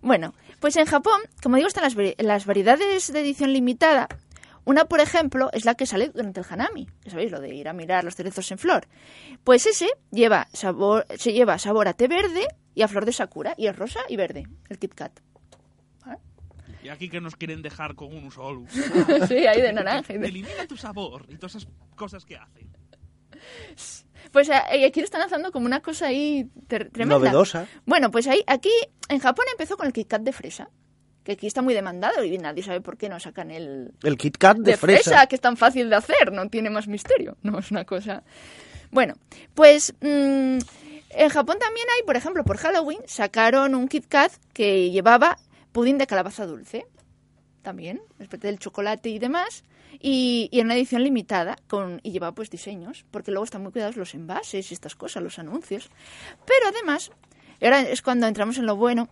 Bueno, pues en Japón, como digo, están las variedades de edición limitada. Una, por ejemplo, es la que sale durante el hanami. Sabéis, lo de ir a mirar los cerezos en flor. Pues ese lleva sabor, se lleva sabor a té verde y a flor de sakura. Y es rosa y verde, el Kit Kat. Y aquí que nos quieren dejar con un solo. (laughs) sí, hay de naranja. y de- Elimina tu sabor y todas esas cosas que hacen. Pues eh, aquí lo están haciendo como una cosa ahí ter- tremenda. Novedosa. Bueno, pues ahí, aquí en Japón empezó con el Kit Kat de fresa, que aquí está muy demandado y nadie sabe por qué no sacan el El Kit Kat de, de, fresa. fresa. que es tan fácil de hacer, no tiene más misterio, (laughs) no es una cosa. Bueno, pues mm, en Japón también hay, por ejemplo, por Halloween sacaron un Kit Kat que llevaba pudín de calabaza dulce, también, respecto del chocolate y demás, y, y en una edición limitada con y llevaba pues diseños, porque luego están muy cuidados los envases y estas cosas, los anuncios. Pero además, ahora es cuando entramos en lo bueno,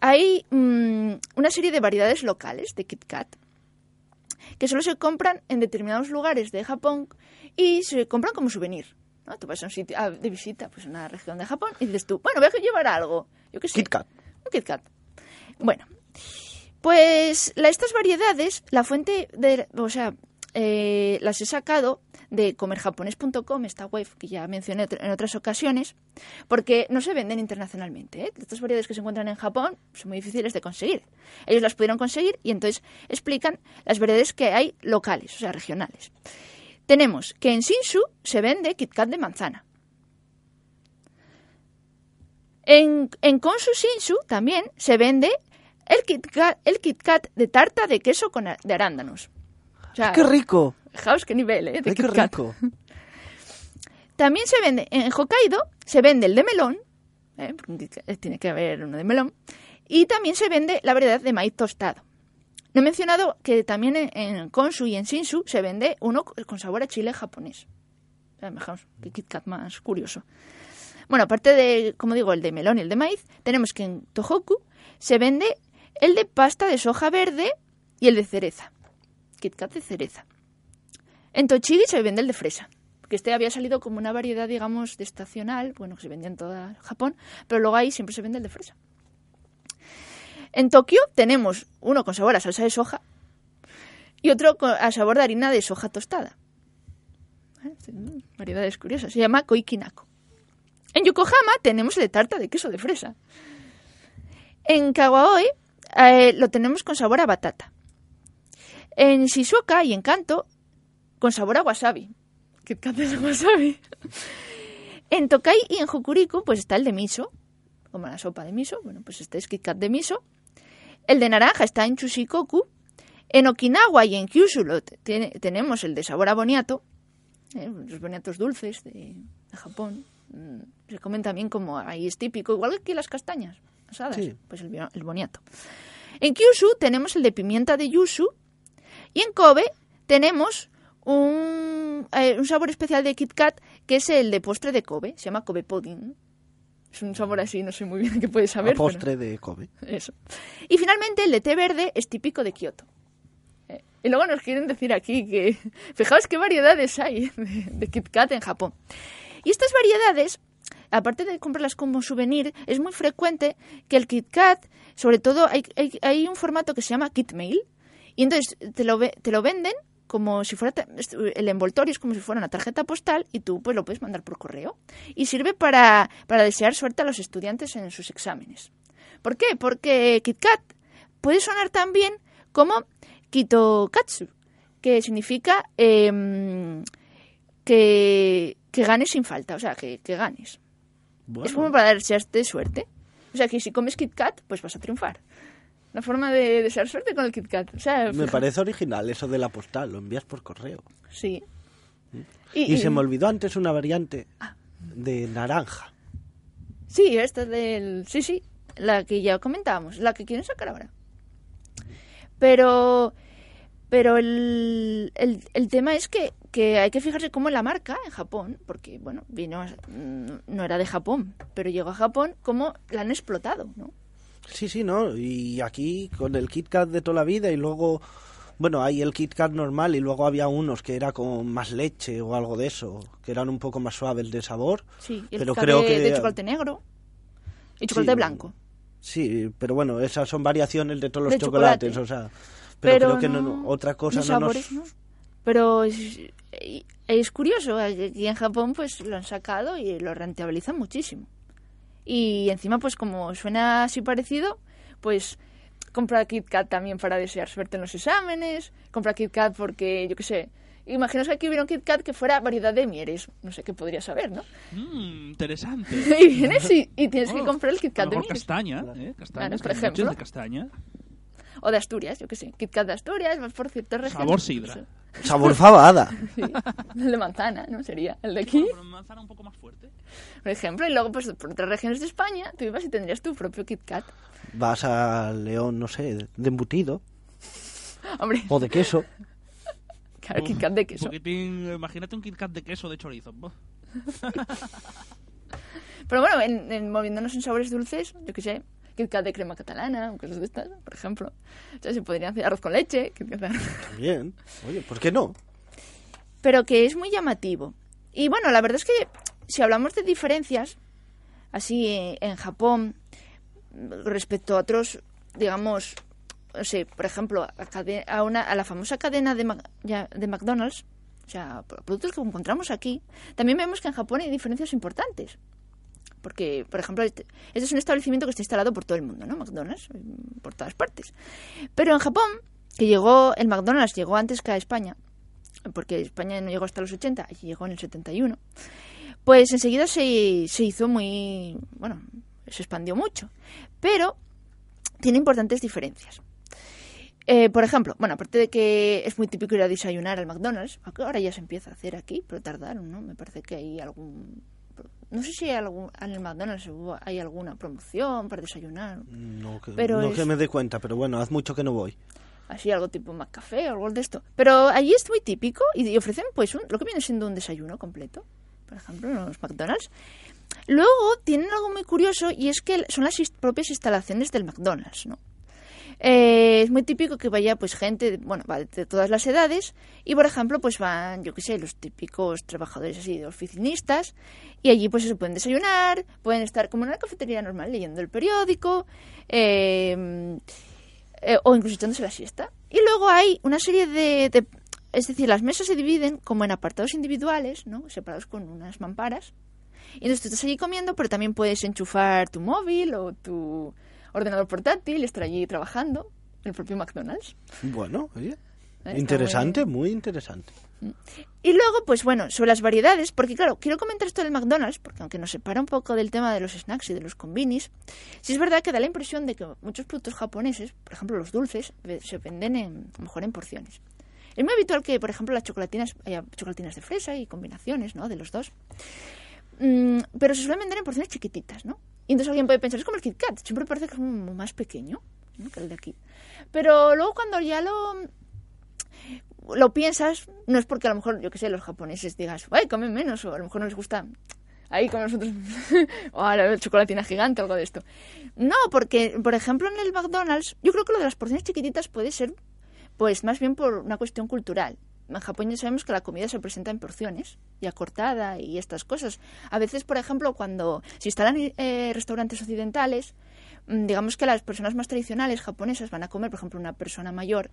hay mm, una serie de variedades locales de Kit Kat que solo se compran en determinados lugares de Japón y se compran como souvenir. ¿no? Tú vas a un sitio ah, de visita, pues a una región de Japón, y dices tú, bueno, voy a llevar algo. Yo qué sé. Kit Kat. Un Kit Kat. Bueno, pues la- estas variedades, la fuente de, o sea, eh, las he sacado de comerjapones.com, esta web que ya mencioné en otras ocasiones, porque no se venden internacionalmente. ¿eh? Estas variedades que se encuentran en Japón son muy difíciles de conseguir. Ellos las pudieron conseguir y entonces explican las variedades que hay locales, o sea, regionales. Tenemos que en Shinsu se vende Kit Kat de manzana. En, en Konsu Shinsu también se vende el Kit Kat, el Kit Kat de tarta de queso con de arándanos. ¡Qué rico! Fijaos qué nivel, ¿eh? De ¡Ay, qué rico! También se vende, en Hokkaido se vende el de melón, ¿eh? Tiene que haber uno de melón, y también se vende la variedad de maíz tostado. No he mencionado que también en, en Konsu y en Shinsu se vende uno con sabor a chile japonés. O sea, fijaos, qué Kit Kat más curioso. Bueno, aparte de, como digo, el de melón y el de maíz, tenemos que en Tohoku se vende el de pasta de soja verde y el de cereza. Kit Kat de cereza. En Tochigi se vende el de fresa, porque este había salido como una variedad, digamos, de estacional, bueno, que se vendía en todo Japón, pero luego ahí siempre se vende el de fresa. En Tokio tenemos uno con sabor a salsa de soja y otro a sabor de harina de soja tostada. ¿Eh? Sí, Variedades curiosas. Se llama Koikinako. En Yokohama tenemos el de tarta de queso de fresa. En Kawaoi eh, lo tenemos con sabor a batata. En Shizuoka y en Kanto con sabor a wasabi. ¿Qué Kat es wasabi? en Tokai y en Hokuriku pues está el de miso, como la sopa de miso. Bueno, pues este es Kit Kat de miso. El de naranja está en Chushikoku. En Okinawa y en Kyushu lo tiene- tenemos el de sabor a boniato, ¿eh? los boniatos dulces de, de Japón. Mm, Se comen también como ahí es típico, igual que las castañas asadas, Sí. pues el, el boniato. En Kyushu tenemos el de pimienta de yuzu y en Kobe tenemos un, eh, un sabor especial de Kit Kat que es el de postre de Kobe, se llama Kobe Pudding. Es un sabor así, no sé muy bien (laughs) qué puede saber. A pero- postre de Kobe. eso. Y finalmente el de té verde es típico de Kioto. Eh, Y luego nos quieren decir aquí que, (laughs) fijaos qué variedades hay (laughs) de, de Kit Kat en Japón. Y estas variedades, aparte de comprarlas como souvenir, es muy frecuente que el Kit Kat, sobre todo hay, hay, hay un formato que se llama Kit Mail, y entonces te lo, te lo venden como si fuera ta- el envoltorio es como si fuera una tarjeta postal y tú pues lo puedes mandar por correo y sirve para, para desear suerte a los estudiantes en sus exámenes. ¿Por qué? Porque KitKat puede sonar también como Kitokatsu, que significa em, que, que ganes sin falta, o sea, que, que ganes. Es como para desearte suerte. O sea, que si comes KitKat, pues vas a triunfar. Una forma de desear suerte con el KitKat. O sea, Me (laughs) parece original eso de la postal, lo envías por correo. Sí. Y, se me olvidó antes una variante Ah. de naranja. Sí, esta es del... Sí, sí, la que ya comentábamos, la que quieren sacar ahora. Pero... Pero el, el, el tema es que, que hay que fijarse cómo la marca en Japón, porque, bueno, vino, a- mm, no era de Japón, pero llegó a Japón, cómo la han explotado, ¿no? Sí, sí, ¿no? Y aquí con el Kit Kat de toda la vida y luego, bueno, hay el Kit Kat normal y luego había unos que era con más leche o algo de eso, que eran un poco más suaves de sabor. Sí, y el pero Kit Kat creo de, que de chocolate negro y chocolate Sí, blanco. Sí, pero bueno, esas son variaciones de todos los De chocolates, chocolate. o sea, pero, Pero creo que no- otra cosa no nos... Pero es, es curioso, aquí en Japón pues lo han sacado y lo rentabilizan muchísimo. Y encima pues como suena así parecido, pues compra Kit Kat también para desear suerte en los exámenes, compra Kit Kat porque, yo qué sé, imaginaos que aquí hubiera un Kit Kat que fuera variedad de mieles, no sé qué podría saber, ¿no? Mm, interesante. (laughs) y vienes y, y tienes que Oh, comprar el Kit a Kat lo de mieles. castaña, ¿eh? Castaña, Claro, por ejemplo. de castaña. O de Asturias, yo qué sé, Kit Kat de Asturias, por regiones. Sabor sidra. Sabor fabada. (laughs) Sí, el de manzana, ¿no? Sería el de aquí. Manzana un poco más fuerte. por ejemplo, y luego pues por otras regiones de España tú ibas y tendrías tu propio Kit Kat. Vas a León, no sé, de embutido Hombre, o de queso. claro, Kit Kat de queso. poquitín, imagínate un Kit Kat de queso de chorizo. Pero bueno, en, en- moviéndonos en sabores dulces, yo qué sé, Kit Kat de crema catalana, o cosas de estas, por ejemplo. O sea, se podrían hacer arroz con leche, Bien. Oye, ¿por qué no? pero que es muy llamativo. Y bueno, la verdad es que si hablamos de diferencias, así en Japón, respecto a otros, digamos, no sé, por ejemplo, a, una, a la famosa cadena de, Mac- ya- de McDonald's, o sea, productos que encontramos aquí, también vemos que en Japón hay diferencias importantes. Porque, por ejemplo, este, este es un establecimiento que está instalado por todo el mundo, ¿no? McDonald's, mm, por todas partes. Pero en Japón, que llegó, el McDonald's llegó antes que a España, porque España no llegó hasta los 80, allí llegó en el 71, pues enseguida se, se hizo muy, bueno, se expandió mucho. Pero tiene importantes diferencias. Eh, por ejemplo, bueno, aparte de que es muy típico ir a desayunar al McDonald's, ahora ya se empieza a hacer aquí, pero tardaron, ¿no? Me parece que hay algún... No sé si hay algún, en el McDonald's hay alguna promoción para desayunar, No, que, Pero no es- que me dé cuenta, pero bueno, haz mucho que no voy. así algo tipo McCafé o algo de esto. Pero allí es muy típico y, ofrecen pues un- lo que viene siendo un desayuno completo, por ejemplo, en los McDonald's. Luego tienen algo muy curioso y es que son las propias instalaciones del McDonald's, ¿no? Eh, es muy típico que vaya pues gente, bueno, va de todas las edades y por ejemplo pues van, yo qué sé, los típicos trabajadores así de oficinistas y allí pues se pueden desayunar, pueden estar como en una cafetería normal leyendo el periódico eh, eh, o incluso echándose la siesta. Y luego hay una serie de, de- es decir, las mesas se dividen como en apartados individuales, ¿no? Separados con unas mamparas. Y entonces tú estás allí comiendo, pero también puedes enchufar tu móvil o tu ordenador portátil estar allí trabajando el propio McDonald's. Bueno, oye, interesante, muy muy interesante. Y luego, pues bueno, sobre las variedades, porque claro, quiero comentar esto del McDonald's, porque aunque nos separa un poco del tema de los snacks y de los combinis, sí es verdad que da la impresión de que muchos productos japoneses, por ejemplo los dulces, se venden en, a lo mejor en porciones. Es muy habitual que, por ejemplo, las chocolatinas, haya chocolatinas de fresa y combinaciones, ¿no? De los dos. Mm, pero se suelen vender en porciones chiquititas, ¿no? Y entonces alguien puede pensar, es como el Kit Kat, siempre parece que es como más pequeño que el de aquí. Pero luego cuando ya lo, lo piensas, no es porque a lo mejor, yo que sé, los japoneses digas, ay, comen menos, o a lo mejor no les gusta ahí con nosotros, (laughs) o a la chocolatina gigante o algo de esto. No, porque, por ejemplo, en el McDonald's, yo creo que lo de las porciones chiquititas puede ser, pues, más bien por una cuestión cultural. En Japón ya sabemos que la comida se presenta en porciones, ya cortada y estas cosas. A veces, por ejemplo, cuando se instalan eh, restaurantes occidentales, mm, digamos que las personas más tradicionales japonesas van a comer, por ejemplo, una persona mayor,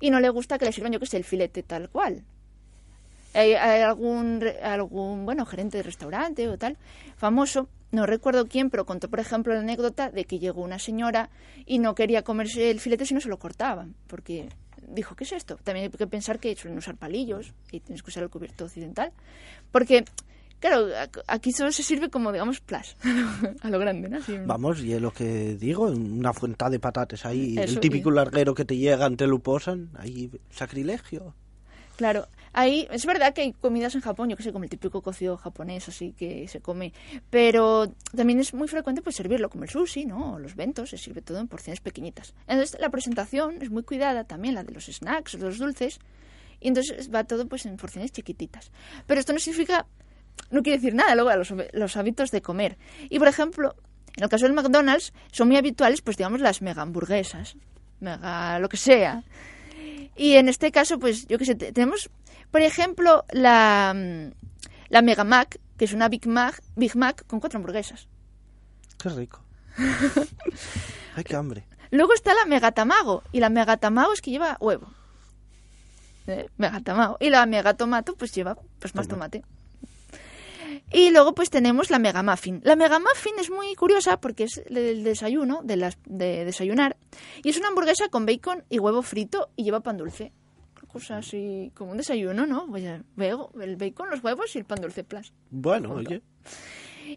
y no le gusta que le sirvan, yo que sé, el filete tal cual. Hay, algún, algún, bueno, gerente de restaurante o tal, famoso, no recuerdo quién, pero contó, por ejemplo, la anécdota de que llegó una señora y no quería comerse el filete si no se lo cortaban, porque dijo, ¿qué es esto? También hay que pensar que suelen usar palillos y tienes que usar el cubierto occidental, porque, claro, aquí solo se sirve como, digamos, plus, (laughs) a lo grande, ¿no? Así, Vamos, y es lo que digo, una fuenta de patates ahí, Eso, el típico y- larguero que te llegan, te lo posan, ahí sacrilegio. Claro, ahí es verdad que hay comidas en Japón, yo que sé, como el típico cocido japonés, así que se come, pero también es muy frecuente pues servirlo como el sushi, ¿no? O los bentos, se sirve todo en porciones pequeñitas. Entonces la presentación es muy cuidada también, la de los snacks, los dulces, y entonces va todo pues en porciones chiquititas. Pero esto no significa, no quiere decir nada luego a los, los hábitos de comer. Y por ejemplo, en el caso del McDonald's son muy habituales pues digamos las mega hamburguesas, mega lo que sea. Y en este caso, pues yo qué sé, te- tenemos, por ejemplo, la, la Mega Mac, que es una Big Mac, Big Mac con cuatro hamburguesas. Qué rico. (laughs) Ay, qué hambre. Luego está la Mega Tamago, y la Mega Tamago es que lleva huevo. ¿Eh? Mega Tamago. Y la Mega Tomato, pues lleva pues más tomate. Y luego pues tenemos la Mega Muffin. La Mega Muffin es muy curiosa porque es del desayuno, de, las, de desayunar. Y es una hamburguesa con bacon y huevo frito y lleva pan dulce. Cosa así como un desayuno, ¿no? Pues ya veo el bacon, los huevos y el pan dulce plus. Bueno, oye,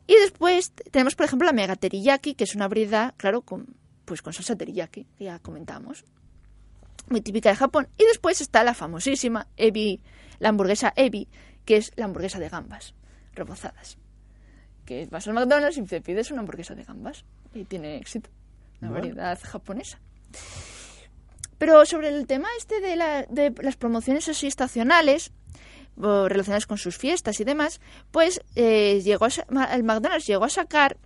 Y después tenemos, por ejemplo, la Mega Teriyaki, que es una variedad, claro, con, pues con salsa teriyaki, que ya comentamos. Muy típica de Japón. Y después está la famosísima Ebi, la hamburguesa Ebi, que es la hamburguesa de gambas rebozadas. Que vas al McDonald's y te pides una hamburguesa de gambas. Y tiene éxito. Una Bueno. variedad japonesa. Pero sobre el tema este de, la- de las promociones así estacionales, o relacionadas con sus fiestas y demás, pues eh, llegó a el McDonald's llegó a sacar,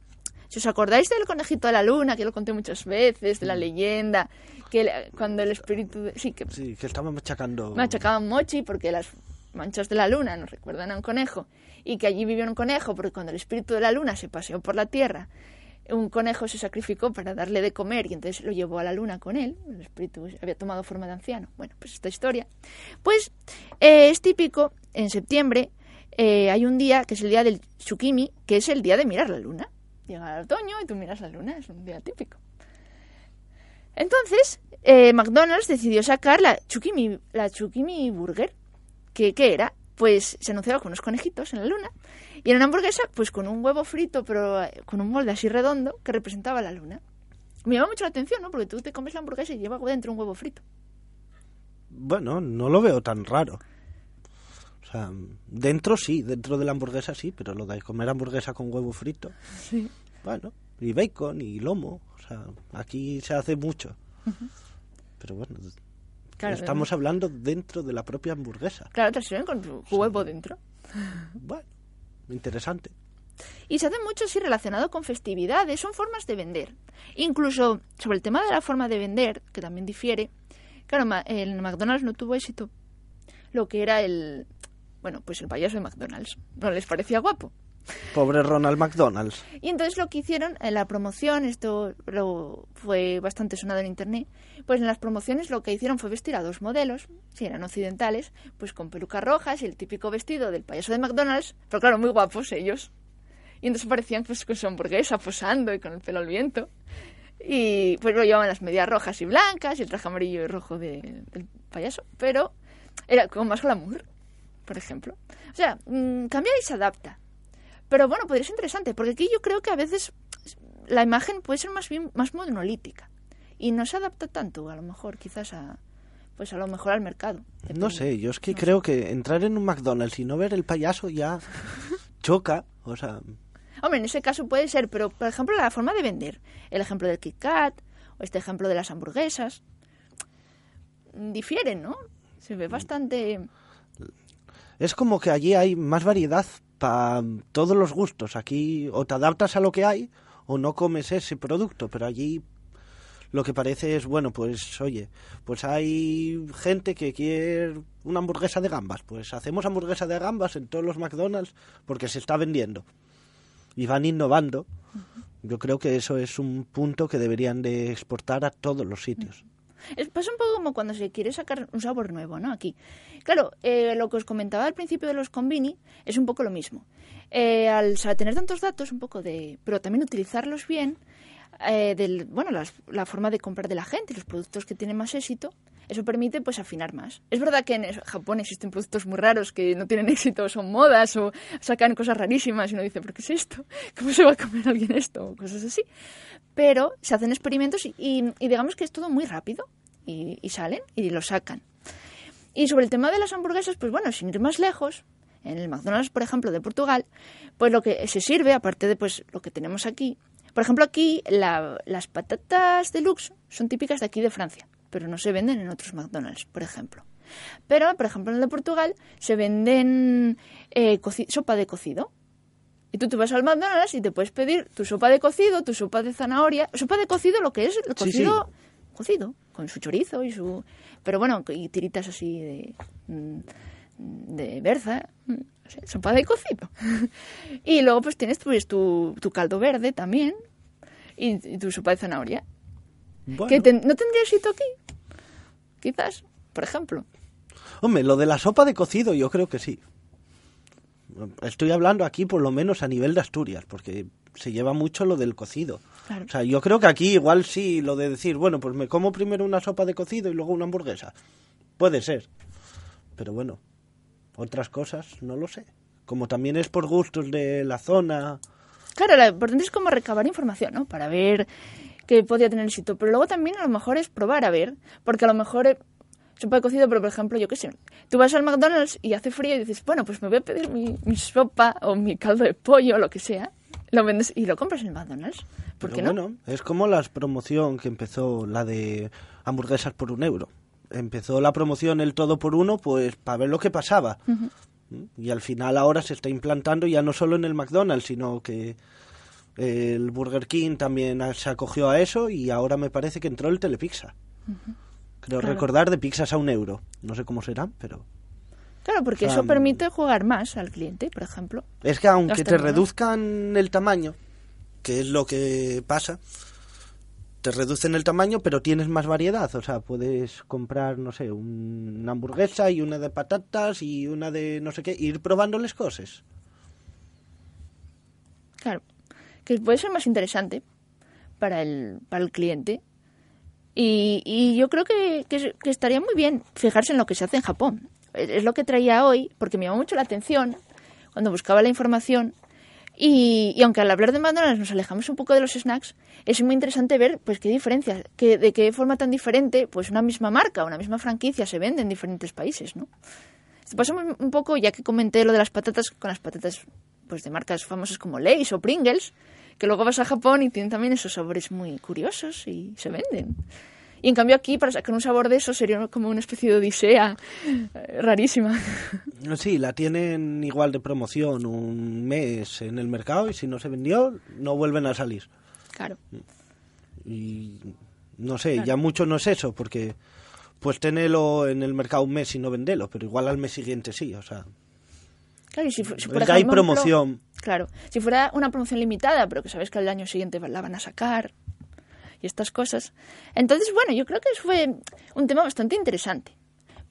si os acordáis del conejito de la luna, que lo conté muchas veces, de la leyenda, que le- cuando el espíritu, de- sí, que sí, que estaba machacando. machacaban mochi porque las manchas de la luna nos recuerdan a un conejo y que allí vivió un conejo porque cuando el espíritu de la luna se paseó por la tierra un conejo se sacrificó para darle de comer y entonces lo llevó a la luna con él. El espíritu había tomado forma de anciano. Bueno, pues esta historia. Pues eh, es típico, en septiembre eh, hay un día que es el día del Tsukimi, que es el día de mirar la luna. Llega el otoño y tú miras la luna, es un día típico. Entonces, eh, McDonald's decidió sacar la Tsukimi, la Tsukimi Burger. que ¿Qué era? Pues se anunciaba con unos conejitos en la luna y era una hamburguesa pues con un huevo frito, pero eh, con un molde así redondo que representaba la luna. Me llama mucho la atención, ¿no? Porque tú te comes la hamburguesa y lleva dentro un huevo frito. Bueno, no lo veo tan raro. O sea, dentro sí, dentro de la hamburguesa sí, pero lo de comer hamburguesa con huevo frito. Sí. Bueno, y bacon y lomo. O sea, aquí se hace mucho. Pero bueno, Claro, estamos hablando dentro de la propia hamburguesa. Claro, te sirven con tu huevo dentro. Bueno, interesante. Y se hace mucho así relacionado con festividades, son formas de vender. Incluso sobre el tema de la forma de vender, que también difiere, claro, el McDonald's no tuvo éxito. Lo que era el, bueno, pues el payaso de McDonald's. No les parecía guapo. Pobre Ronald McDonald's. Y entonces lo que hicieron en la promoción, esto fue bastante sonado en internet, pues en las promociones lo que hicieron fue vestir a dos modelos, si eran occidentales, pues con pelucas rojas y el típico vestido del payaso de McDonald's, pero claro, muy guapos ellos. Y entonces parecían pues con su hamburguesa posando y con el pelo al viento. Y pues lo llevaban las medias rojas y blancas y el traje amarillo y rojo de- del payaso, pero era con más glamour, por ejemplo. O sea, mm, cambia y se adapta. Pero bueno, podría ser interesante, porque aquí yo creo que a veces la imagen puede ser más bien más monolítica y no se adapta tanto, a lo mejor, quizás a pues a lo mejor al mercado. No sé, yo es que creo que entrar en un McDonald's y no ver el payaso ya (laughs) choca. O sea, Hombre, en ese caso puede ser, pero por ejemplo la forma de vender, el ejemplo del Kit Kat o este ejemplo de las hamburguesas, mm, difieren, ¿no? Se ve bastante... es como que allí hay más variedad para todos los gustos. Aquí o te adaptas a lo que hay o no comes ese producto, pero allí lo que parece es, bueno, pues oye, pues hay gente que quiere una hamburguesa de gambas, pues hacemos hamburguesa de gambas en todos los McDonald's porque se está vendiendo y van innovando. Yo creo que eso es un punto que deberían de exportar a todos los sitios. Es, pasa un poco como cuando se quiere sacar un sabor nuevo, ¿no? Aquí. Claro, eh, lo que os comentaba al principio de los convini es un poco lo mismo. Eh, al tener tantos datos, un poco de... pero también utilizarlos bien, eh, del, bueno, las- la forma de comprar de la gente, los productos que tienen más éxito, eso permite pues afinar más. Es verdad que en Japón existen productos muy raros que no tienen éxito, son modas o sacan cosas rarísimas y uno dice, ¿pero qué es esto? (laughs) ¿Cómo se va a comer alguien esto? O cosas así. Pero se hacen experimentos y, digamos que es todo muy rápido y, salen y lo sacan. Y sobre el tema de las hamburguesas, pues bueno, sin ir más lejos, en el McDonald's, por ejemplo, de Portugal, pues lo que se sirve, aparte de pues lo que tenemos aquí, por ejemplo, aquí la- las patatas deluxe son típicas de aquí de Francia, pero no se venden en otros McDonald's, por ejemplo. Pero, por ejemplo, en el de Portugal se venden eh, sopa de cocido. Y tú te vas al McDonald's y te puedes pedir tu sopa de cocido, tu sopa de zanahoria. Sopa de cocido, lo que es el Sí, sí. cocido cocido, con su chorizo y su... Pero bueno, y tiritas así de... mm, de berza, mm, no sé, sopa de cocido. (laughs) y luego pues tienes pues, tu, tu caldo verde también y, y tu sopa de zanahoria. Bueno, Que ten- no tendría éxito aquí, quizás, por ejemplo. Hombre, lo de la sopa de cocido yo creo que sí. Estoy hablando aquí por lo menos a nivel de Asturias, porque se lleva mucho lo del cocido. Claro. O sea, yo creo que aquí igual sí lo de decir, bueno, pues me como primero una sopa de cocido y luego una hamburguesa. Puede ser. Pero bueno, otras cosas no lo sé. Como también es por gustos de la zona. Claro, lo importante es como recabar información, ¿no? Para ver qué podía tener éxito. Pero luego también a lo mejor es probar a ver. Porque a lo mejor eh, sopa de cocido, pero por ejemplo, yo qué sé, tú vas al McDonald's y hace frío y dices, bueno, pues me voy a pedir mi, mi sopa o mi caldo de pollo o lo que sea. Lo vendes y lo compras en el McDonald's. ¿Por Pero qué no? bueno, es como la promoción que empezó la de hamburguesas por un euro. Empezó la promoción el todo por uno, pues para ver lo que pasaba. ¿Mm? Y al final ahora se está implantando ya no solo en el McDonald's, sino que el Burger King también se acogió a eso y ahora me parece que entró el Telepizza. Creo Claro. recordar de pizzas a un euro. No sé cómo serán, pero... Claro, porque O sea, eso permite jugar más al cliente, por ejemplo. Es que aunque te reduzcan el tamaño, ¿qué es lo que pasa? Te reducen el tamaño, pero tienes más variedad. O sea, puedes comprar, no sé, un- una hamburguesa y una de patatas y una de no sé qué, ir probándoles cosas. Claro, que puede ser más interesante para el, para el cliente. Y, y yo creo que, que que estaría muy bien fijarse en lo que se hace en Japón. Es lo que traía hoy, porque me llamó mucho la atención cuando buscaba la información. Y, y aunque al hablar de McDonald's nos alejamos un poco de los snacks, es muy interesante ver pues qué diferencias, que, de qué forma tan diferente pues una misma marca, una misma franquicia se vende en diferentes países, ¿no? Un un poco, ya que comenté lo de las patatas, con las patatas pues de marcas famosas como Lay's o Pringles, que luego vas a Japón y tienen también esos sabores muy curiosos y se venden. Y en cambio aquí, para sacar un sabor de eso, sería como una especie de odisea eh, rarísima. (laughs) Sí, la tienen igual de promoción un mes en el mercado y si no se vendió, no vuelven a salir. Claro. Y no sé, ya mucho no es eso, porque pues tenerlo en el mercado un mes y no venderlo, pero igual al mes siguiente sí, o sea, Claro, y si, fu- si Es por que hay ejemplo- promoción. Claro, si fuera una promoción limitada, pero que sabes que al año siguiente la van a sacar y estas cosas. Entonces, bueno, yo creo que fue un tema bastante interesante.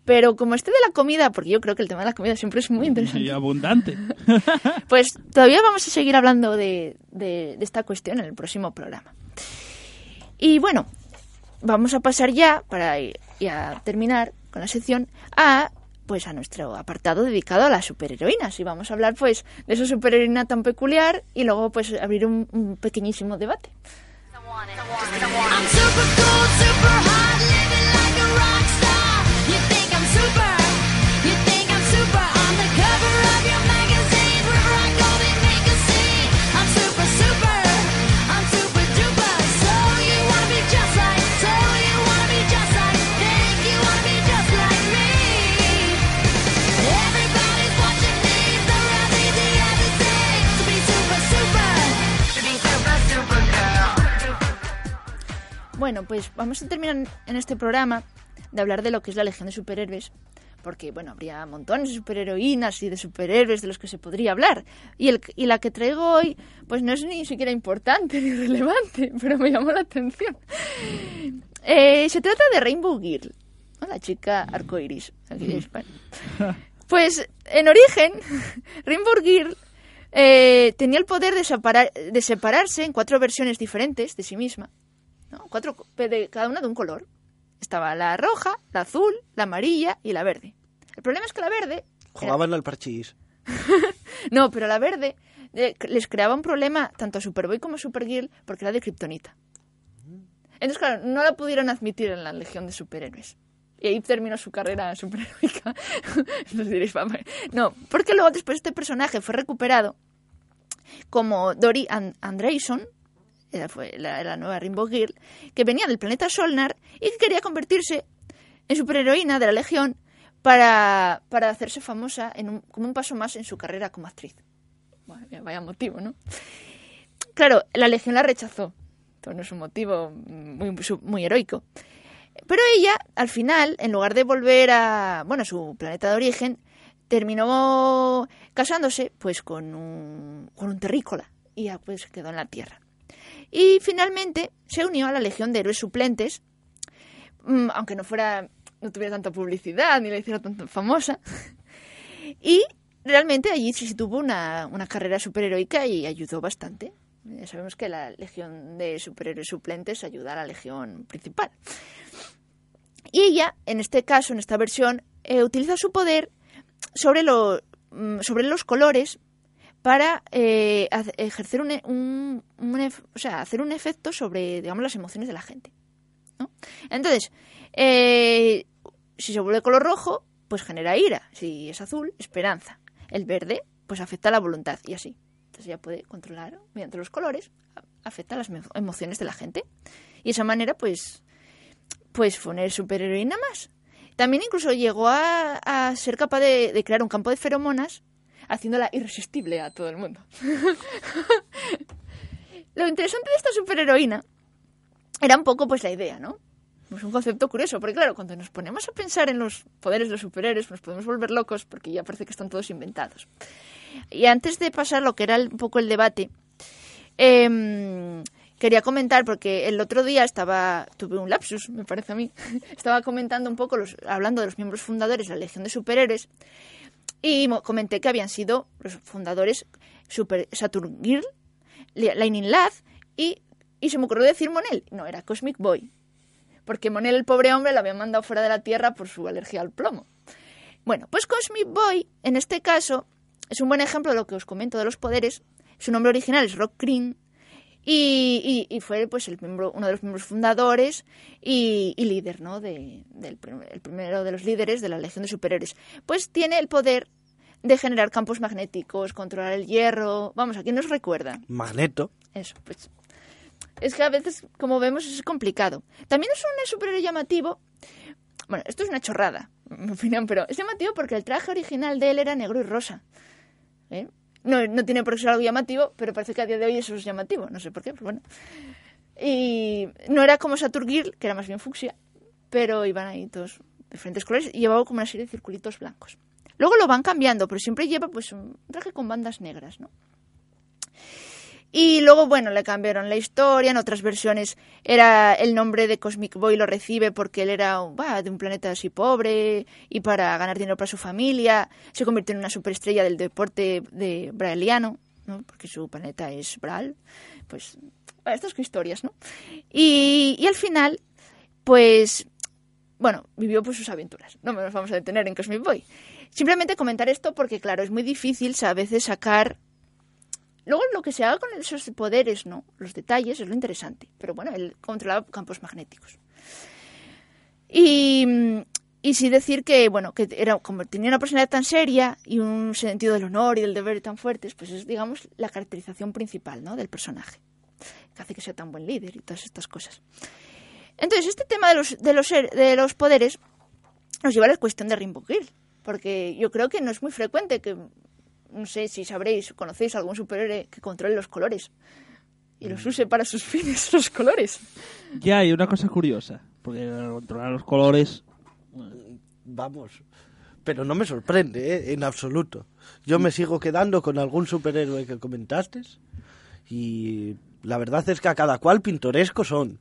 Pero como este de la comida, porque yo creo que el tema de la comida siempre es muy interesante. Y (laughs) abundante. (laughs) Pues todavía vamos a seguir hablando de, de- de esta cuestión en el próximo programa. Y bueno, vamos a pasar ya, para ya terminar con la sección, a pues a nuestro apartado dedicado a las superheroínas. Y vamos a hablar pues de esa superheroína tan peculiar y luego pues abrir un, un pequeñísimo debate. Bueno, pues vamos a terminar en este programa de hablar de lo que es la Legión de Superhéroes. Porque, bueno, habría montones de superheroínas y de superhéroes de los que se podría hablar. Y, el, y la que traigo hoy, pues no es ni siquiera importante ni relevante, (laughs) pero me llamó la atención. Eh, se trata de Rainbow Girl, la chica arcoiris. aquí en España. Pues, en origen, (laughs) Rainbow Girl eh, tenía el poder de, separa- de separarse en cuatro versiones diferentes de sí misma. ¿No? Cuatro, de cada una de un color. Estaba la roja, la azul, la amarilla y la verde. El problema es que la verde... era- jugaban al parchís. (laughs) No, pero la verde eh, les creaba un problema tanto a Superboy como a Supergirl porque era de kriptonita. Entonces, claro, no la pudieron admitir en la Legión de Superhéroes. Y ahí terminó su carrera (laughs) superheroica. (laughs) Diréis, "Vamos". No, porque luego después este personaje fue recuperado como Dory And fue la, nueva Rainbow Girl, que venía del planeta Solnar y que quería convertirse en superheroína de la Legión para, para hacerse famosa en un- como un paso más en su carrera como actriz. Vaya motivo, ¿no? Claro, la Legión la rechazó. Esto no es un motivo muy, muy heroico. Pero ella, al final, en lugar de volver a, bueno, a su planeta de origen, terminó casándose pues con un, con un terrícola y ya pues quedó en la Tierra. Y finalmente se unió a la Legión de Héroes Suplentes, mm, aunque no fuera, no tuviera tanta publicidad ni la hiciera tan famosa. Y realmente allí sí tuvo una, una carrera superheroica y ayudó bastante. Ya sabemos que la Legión de Superhéroes Suplentes ayuda a la Legión principal. Y ella, en este caso, en esta versión, eh, utiliza su poder sobre, mm, sobre los colores para eh, ejercer un, e- hacer un efecto sobre, digamos, las emociones de la gente. ¿no? Entonces, eh, si se vuelve color rojo, pues genera ira. Si es azul, esperanza. El verde, pues afecta la voluntad y así. Entonces ella puede controlar mediante los colores, a- afecta las me- emociones de la gente. Y de esa manera, pues, pues fue una superheroína más. También incluso llegó a, a ser capaz de crear un campo de feromonas, haciéndola irresistible a todo el mundo. (laughs) Lo interesante de esta superheroína era un poco pues la idea, ¿no? Es un concepto curioso, porque claro, cuando nos ponemos a pensar en los poderes de los superhéroes, nos podemos volver locos porque ya parece que están todos inventados. Y antes de pasar lo que era un poco el debate, Em, quería comentar, porque el otro día estaba, tuve un lapsus, me parece a mí, (laughs) estaba comentando un poco, los, hablando de los miembros fundadores de la Legión de Superhéroes, y comenté que habían sido los fundadores Super Saturn Girl, Li- Lightning Lad, y, y se me ocurrió decir Monel. No, era Cosmic Boy. Porque Monel, el pobre hombre, lo habían mandado fuera de la Tierra por su alergia al plomo. Bueno, pues Cosmic Boy, en este caso, es un buen ejemplo de lo que os comento de los poderes. Su nombre original es Rock Green y, y- y fue pues el miembro, uno de los miembros fundadores y, y líder, ¿no? De, del el primero de los líderes de la Legión de Superhéroes. Pues tiene el poder de generar campos magnéticos, controlar el hierro. Vamos, ¿a quién nos recuerda? Magneto. Eso, pues. Es que a veces, como vemos, es complicado. También es un superhéroe llamativo. Bueno, esto es una chorrada, en (laughs) mi opinión, pero es llamativo porque el traje original de él era negro y rosa. ¿Eh? No, no tiene por qué ser algo llamativo, pero parece que a día de hoy eso es llamativo. No sé por qué, pero bueno. Y no era como Saturn Girl, que era más bien fucsia, pero iban ahí todos diferentes colores y llevaba como una serie de circulitos blancos. Luego lo van cambiando, pero siempre lleva pues un traje con bandas negras, ¿no? Y luego, bueno, le cambiaron la historia. En otras versiones era el nombre de Cosmic Boy lo recibe porque él era bah, de un planeta así pobre y para ganar dinero para su familia. Se convirtió en una superestrella del deporte de Braeliano, ¿no? porque su planeta es Bral. Pues, estas historias, ¿no? Y, y al final, pues, bueno, vivió pues sus aventuras. No nos vamos a detener en Cosmic Boy. Simplemente comentar esto porque, claro, es muy difícil a veces sacar Luego lo que se haga con esos poderes, ¿no? Los detalles es lo interesante. Pero bueno, él controlaba campos magnéticos. Y, y sí decir que, bueno, que era como tenía una personalidad tan seria y un sentido del honor y del deber tan fuertes, pues es, digamos, la caracterización principal, ¿no? Del personaje. Que hace que sea tan buen líder y todas estas cosas. Entonces, este tema de los, de los, de los poderes nos lleva a la cuestión de Rainbow Girl. Porque yo creo que no es muy frecuente que no sé si sabréis, conocéis algún superhéroe que controle los colores y los use para sus (laughs) fines, los colores. Ya hay una cosa curiosa, porque controlar los colores... Vamos. Pero no me sorprende, ¿eh? en absoluto. Yo me sigo quedando con algún superhéroe que comentaste y la verdad es que a cada cual pintoresco son.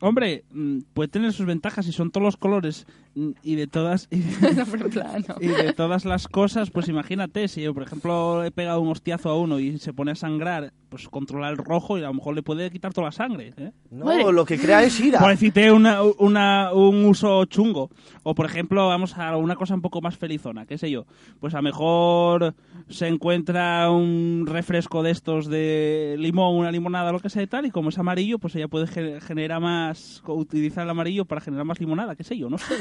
Hombre, mm, puede tener sus ventajas y son todos los colores mm, y de todas y (laughs) de, y todas las cosas, pues imagínate, si yo, por ejemplo, he pegado un hostiazo a uno y se pone a sangrar, pues controla el rojo y a lo mejor le puede quitar toda la sangre, ¿eh? No, Madre. lo que crea es ira. Por decirte una, una- un uso chungo. O, por ejemplo, vamos a una cosa un poco más felizona, qué sé yo. Pues a lo mejor se encuentra un refresco de estos de limón, una limonada, lo que sea y tal, y como es amarillo, pues ella puede ge- generar más, utilizar el amarillo para generar más limonada, qué sé yo, no sé.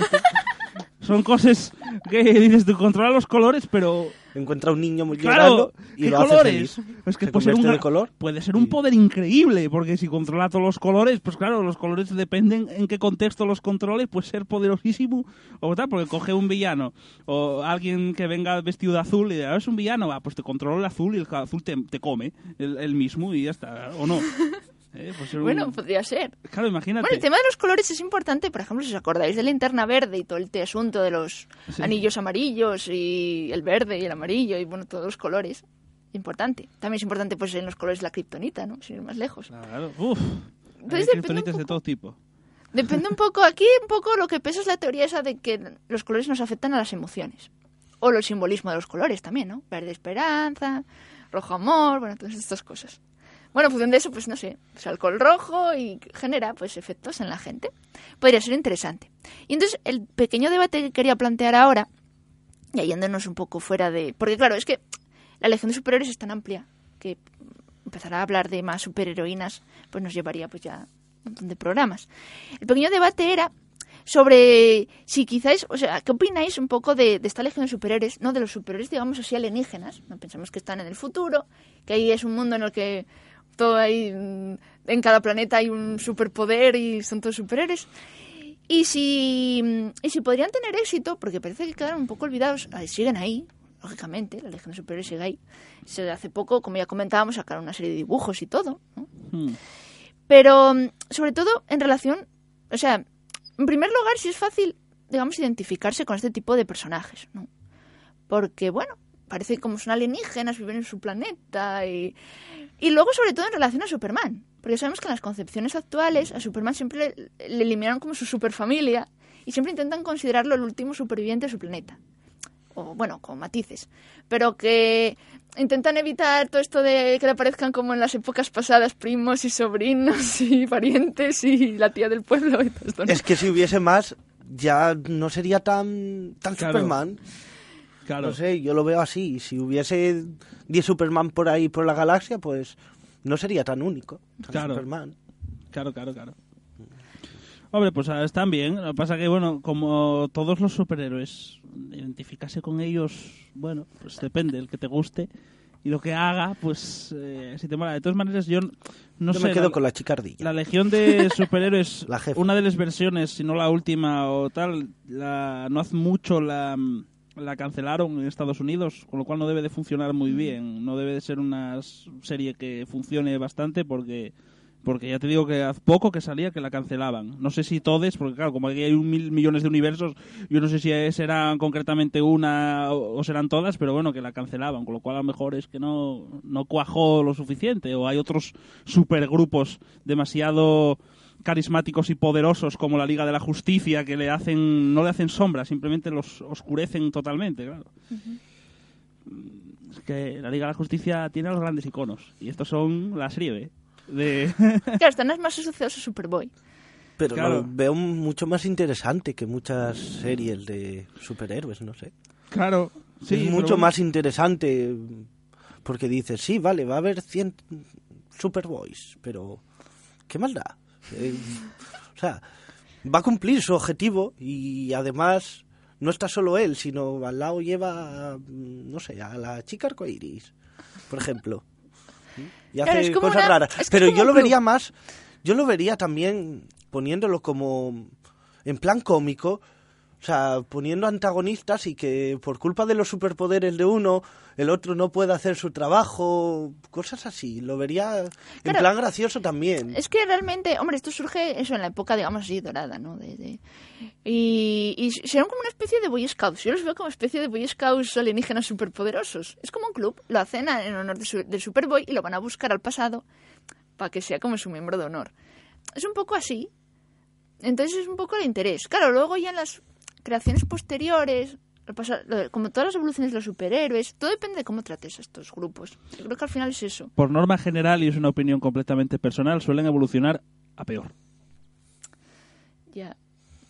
Son cosas que dices, tú controlas los colores, pero Encuentra un niño muy Claro, y ¿qué lo hace colores? feliz. Es que Se puede ser, un, color puede ser un y- poder increíble, porque si controla todos los colores, pues claro, los colores dependen en qué contexto los controles, puede ser poderosísimo, o tal, porque coge un villano, o alguien que venga vestido de azul y dice, "Ah, es un villano, va, pues te controla el azul y el azul te, te come, el, el mismo, y ya está, o no. (laughs) Eh, un- Bueno, podría ser. Claro, imagínate. Bueno, el tema de los colores es importante, por ejemplo, si os acordáis de la linterna verde y todo el te- asunto de los Sí. anillos amarillos y el verde y el amarillo y bueno, todos los colores. Importante. También es importante pues en los colores la kriptonita, ¿no? Sin ir más lejos. Claro, uff. Entonces Hay kriptonitas un de poco. todo tipo. Depende un poco, aquí un poco lo que pesa es la teoría esa de que los colores nos afectan a las emociones. O el simbolismo de los colores también, ¿no? Verde esperanza, rojo amor, bueno, todas estas cosas. Bueno, en función de eso, pues no sé, pues alcohol rojo y genera pues efectos en la gente. Podría ser interesante. Y entonces el pequeño debate que quería plantear ahora, y yéndonos un poco fuera de... Porque claro, es que la Legión de Superhéroes es tan amplia que empezar a hablar de más superheroínas pues nos llevaría pues ya un montón de programas. El pequeño debate era sobre si quizás, o sea, ¿qué opináis un poco de, de esta legión de superhéroes? No de los superhéroes, digamos así, alienígenas. No pensamos que están en el futuro, que ahí es un mundo en el que todo hay, mm, en cada planeta hay un superpoder y son todos superhéroes. Y si, y si podrían tener éxito, porque parece que quedaron un poco olvidados, ah, siguen ahí, lógicamente, la Legión Superhéroes sigue ahí. Se, hace poco, como ya comentábamos, sacaron una serie de dibujos y todo, ¿no? Hmm. Pero, mm, sobre todo, en relación, o sea, en primer lugar, si es fácil, digamos, identificarse con este tipo de personajes, ¿no? Porque, bueno, parece como son alienígenas, viven en su planeta y... Y luego, sobre todo, en relación a Superman. Porque sabemos que en las concepciones actuales a Superman siempre le, le eliminaron como su superfamilia y siempre intentan considerarlo el último superviviente de su planeta. O, bueno, con matices. Pero que intentan evitar todo esto de que le aparezcan como en las épocas pasadas primos y sobrinos y (laughs) parientes y la tía del pueblo y todo esto. ¿no? Es que si hubiese más, ya no sería tan, tan Claro. Superman. Claro. No sé, yo lo veo así. Si hubiese 10 Superman por ahí por la galaxia, pues no sería tan único. tan Claro. Superman. Claro, claro, claro. Hombre, pues ah, están bien. Lo que pasa que, bueno, como todos los superhéroes, identificarse con ellos, bueno, pues depende, el que te guste. Y lo que haga, pues, eh, si te mola. De todas maneras, yo no yo sé... me quedo la- con la chica ardilla. La legión de (laughs) superhéroes, La una de las versiones, si no la última o tal, la, no hace mucho la, la cancelaron en Estados Unidos, con lo cual no debe de funcionar muy bien. No debe de ser una serie que funcione bastante porque porque ya te digo que hace poco que salía que la cancelaban. No sé si todos, porque claro, como aquí hay un mil millones de universos, yo no sé si serán concretamente una o o serán todas, pero bueno, que la cancelaban, con lo cual a lo mejor es que no, no cuajó lo suficiente, o hay otros supergrupos demasiado carismáticos y poderosos como la Liga de la Justicia que le hacen no le hacen sombra, simplemente los oscurecen totalmente, claro. Es que la Liga de la Justicia tiene a los grandes iconos y estos son la serie B de (laughs) Claro, están más asociados a Superboy. Pero Claro. lo veo mucho más interesante que muchas series de superhéroes, no sé. Claro, sí, es mucho más interesante porque dices, sí, vale, va a haber 100 Superboys, pero ¿qué más da? Eh, o sea, va a cumplir su objetivo y además no está solo él, sino al lado lleva, mm, no sé, a la chica arcoiris, por ejemplo. Y Claro, hace como cosas una- raras. Pero yo lo club. vería más, yo lo vería también poniéndolo como en plan cómico, o sea, poniendo antagonistas y que por culpa de los superpoderes de uno, el otro no puede hacer su trabajo, cosas así. Lo vería en Claro. plan gracioso también. Es que realmente, hombre, esto surge eso en la época, digamos así, dorada, ¿no? De, de- Y, y serán como una especie de Boy Scouts. Yo los veo como especie de Boy Scouts alienígenas superpoderosos. Es como un club, lo hacen en honor de su- del Superboy y lo van a buscar al pasado para que sea como su miembro de honor. Es un poco así. Entonces es un poco el interés. Claro, luego ya en las creaciones posteriores, como todas las evoluciones de los superhéroes, todo depende de cómo trates a estos grupos. Yo creo que al final es eso. por norma general y es una opinión completamente personal, suelen evolucionar a peor. Ya.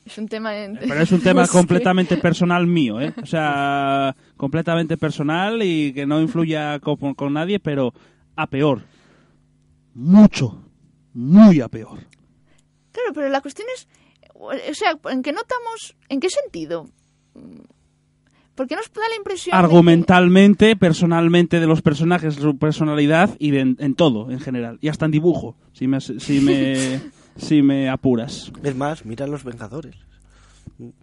Es un tema... en- Pero es un tema (laughs) no sé. completamente personal mío, ¿eh? O sea, completamente personal y que no influya con, con nadie, pero a peor. Mucho, muy a peor. Claro, pero la cuestión es, o sea, ¿en qué notamos, en qué sentido? Porque nos da la impresión de que- Argumentalmente, personalmente de los personajes, su personalidad y de- en, en todo, en general. Y hasta en dibujo, si me, si me, (laughs) si me apuras. Es más, mira los Vengadores.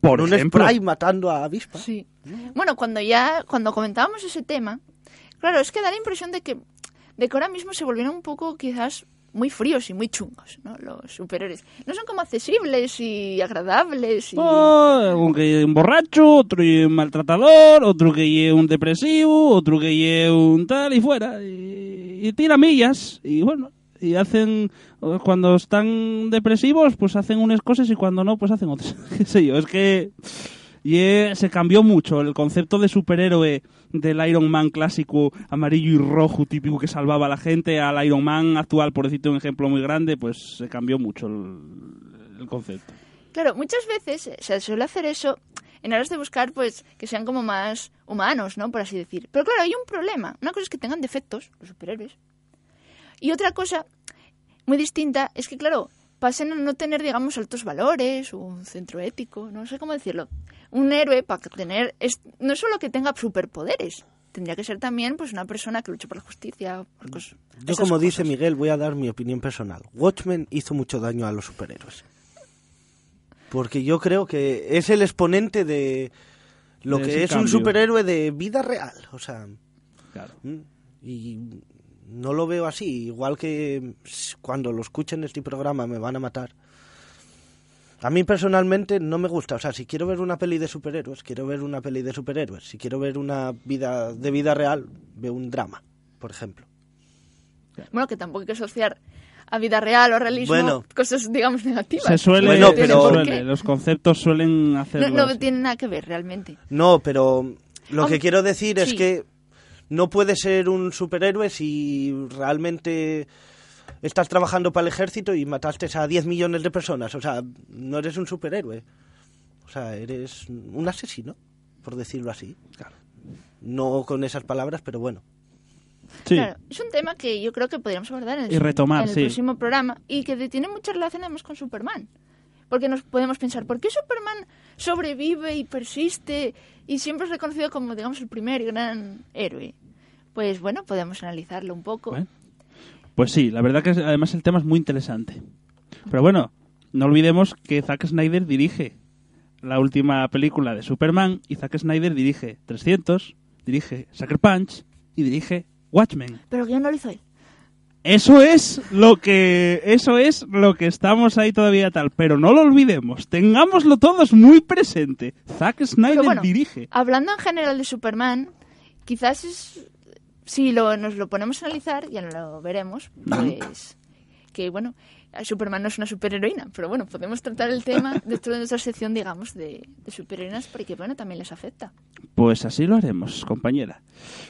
Por un ejemplo. spray matando a avispa. Sí. Bueno, cuando ya, cuando comentábamos ese tema, claro, es que da la impresión de que, de que ahora mismo se volvieron un poco quizás muy fríos y muy chungos, ¿no? Los superhéroes. No son como accesibles y agradables y... Oh, un que lleve un borracho, otro lleve un maltratador, otro que lleve un depresivo, otro que lleve un tal y fuera. Y, y tira millas. Y bueno, y hacen. Cuando están depresivos, pues hacen unas cosas y cuando no, pues hacen otras. (laughs) ¿Qué sé yo? Es que. Y eh, se cambió mucho el concepto de superhéroe del Iron Man clásico amarillo y rojo típico que salvaba a la gente al Iron Man actual, por decirte un ejemplo muy grande, pues se cambió mucho el, concepto. Claro, muchas veces se suele hacer eso en aras de buscar, pues, que sean como más humanos, ¿no? Por así decir. Pero claro, hay un problema. Una cosa es que tengan defectos, los superhéroes. Y otra cosa muy distinta es que, claro, pasen a no tener, digamos, altos valores o un centro ético, no sé cómo decirlo. Un héroe, para tener, es, no solo que tenga superpoderes, tendría que ser también, pues, una persona que luche por la justicia, por cos- Yo, como dice cosas. Miguel, voy a dar mi opinión personal. Watchmen hizo mucho daño a los superhéroes. Porque yo creo que es el exponente de lo De que es un superhéroe de vida real. O sea, Claro. y no lo veo así. Igual que s- cuando lo escuchen este programa me van a matar. A mí personalmente no me gusta. O sea, si quiero ver una peli de superhéroes, quiero ver una peli de superhéroes. Si quiero ver una vida de vida real, veo un drama, por ejemplo. Bueno, que tampoco hay que asociar a vida real o realismo Bueno. cosas, digamos, negativas. Se suele, Bueno, pero- suele, los conceptos suelen No, hacerlo. no tiene nada que ver, realmente. No, pero lo que quiero decir es sí. que no puedes ser un superhéroe si realmente estás trabajando para el ejército y mataste a 10 millones de personas. O sea, no eres un superhéroe. O sea, eres un asesino, por decirlo así. No con esas palabras, pero bueno. Sí. Claro, es un tema que yo creo que podríamos abordar en el, Y retomar, en el sí. próximo programa y que tiene mucha relación además con Superman. Porque nos podemos pensar, ¿por qué Superman sobrevive y persiste y siempre es reconocido como, digamos, el primer gran héroe? Pues bueno, podemos analizarlo un poco. Bueno. Pues sí, la verdad que además el tema es muy interesante. Pero bueno, no olvidemos que Zack Snyder dirige la última película de Superman y Zack Snyder dirige 300, dirige Sucker Punch y dirige Watchmen. Pero que ya no lo hizo él. Eso es lo que eso es lo que estamos ahí todavía tal, pero no lo olvidemos, tengámoslo todos muy presente. Zack Snyder bueno, dirige. hablando en general de Superman, quizás es, si lo, nos lo ponemos a analizar, ya lo veremos, (laughs) pues que bueno, Superman no es una superheroína, pero bueno, podemos tratar el tema (laughs) dentro de nuestra sección, digamos, de, de superheroínas, porque bueno, también les afecta. Pues así lo haremos, compañera.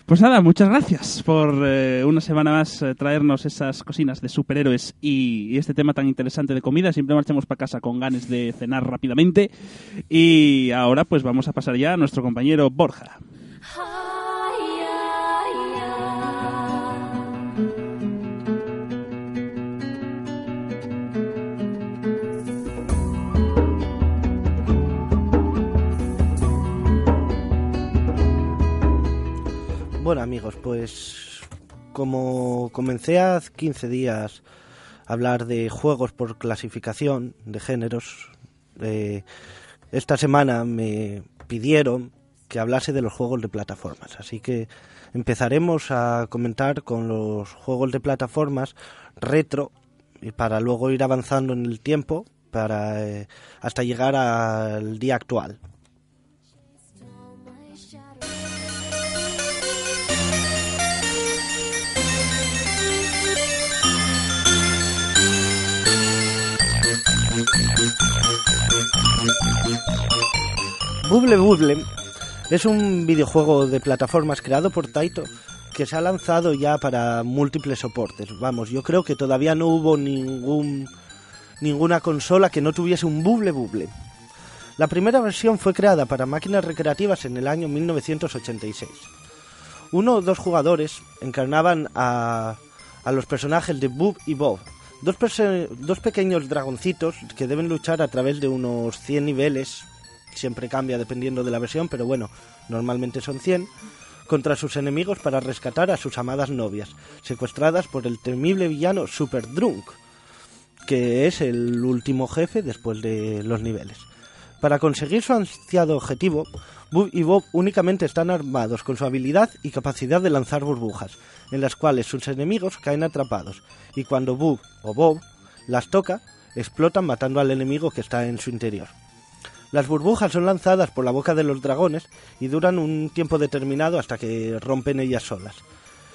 Pues nada, muchas gracias por eh, una semana más eh, traernos esas cocinas de superhéroes y, y este tema tan interesante de comida. Siempre marchamos para casa con ganas de cenar rápidamente. Y ahora pues vamos a pasar ya a nuestro compañero Borja. Bueno, amigos, pues como comencé hace 15 días a hablar de juegos por clasificación de géneros, eh, esta semana me pidieron que hablase de los juegos de plataformas. Así que empezaremos a comentar con los juegos de plataformas retro y para luego ir avanzando en el tiempo para eh, hasta llegar al día actual. Bubble Bubble es un videojuego de plataformas creado por Taito que se ha lanzado ya para múltiples soportes. Vamos, yo creo que todavía no hubo ningún ninguna consola que no tuviese un Bubble Bubble. La primera versión fue creada para máquinas recreativas en el año 1986. Uno o dos jugadores encarnaban a, a los personajes de Bub y Bob, dos, dos pequeños dragoncitos que deben luchar a través de unos 100 niveles, siempre cambia dependiendo de la versión, pero bueno, normalmente son 100, contra sus enemigos para rescatar a sus amadas novias, secuestradas por el temible villano Super Drunk, que es el último jefe después de los niveles. Para conseguir su ansiado objetivo, Bub y Bob únicamente están armados con su habilidad y capacidad de lanzar burbujas, en las cuales sus enemigos caen atrapados, y cuando Bub o Bob las toca, explotan matando al enemigo que está en su interior. Las burbujas son lanzadas por la boca de los dragones y duran un tiempo determinado hasta que rompen ellas solas.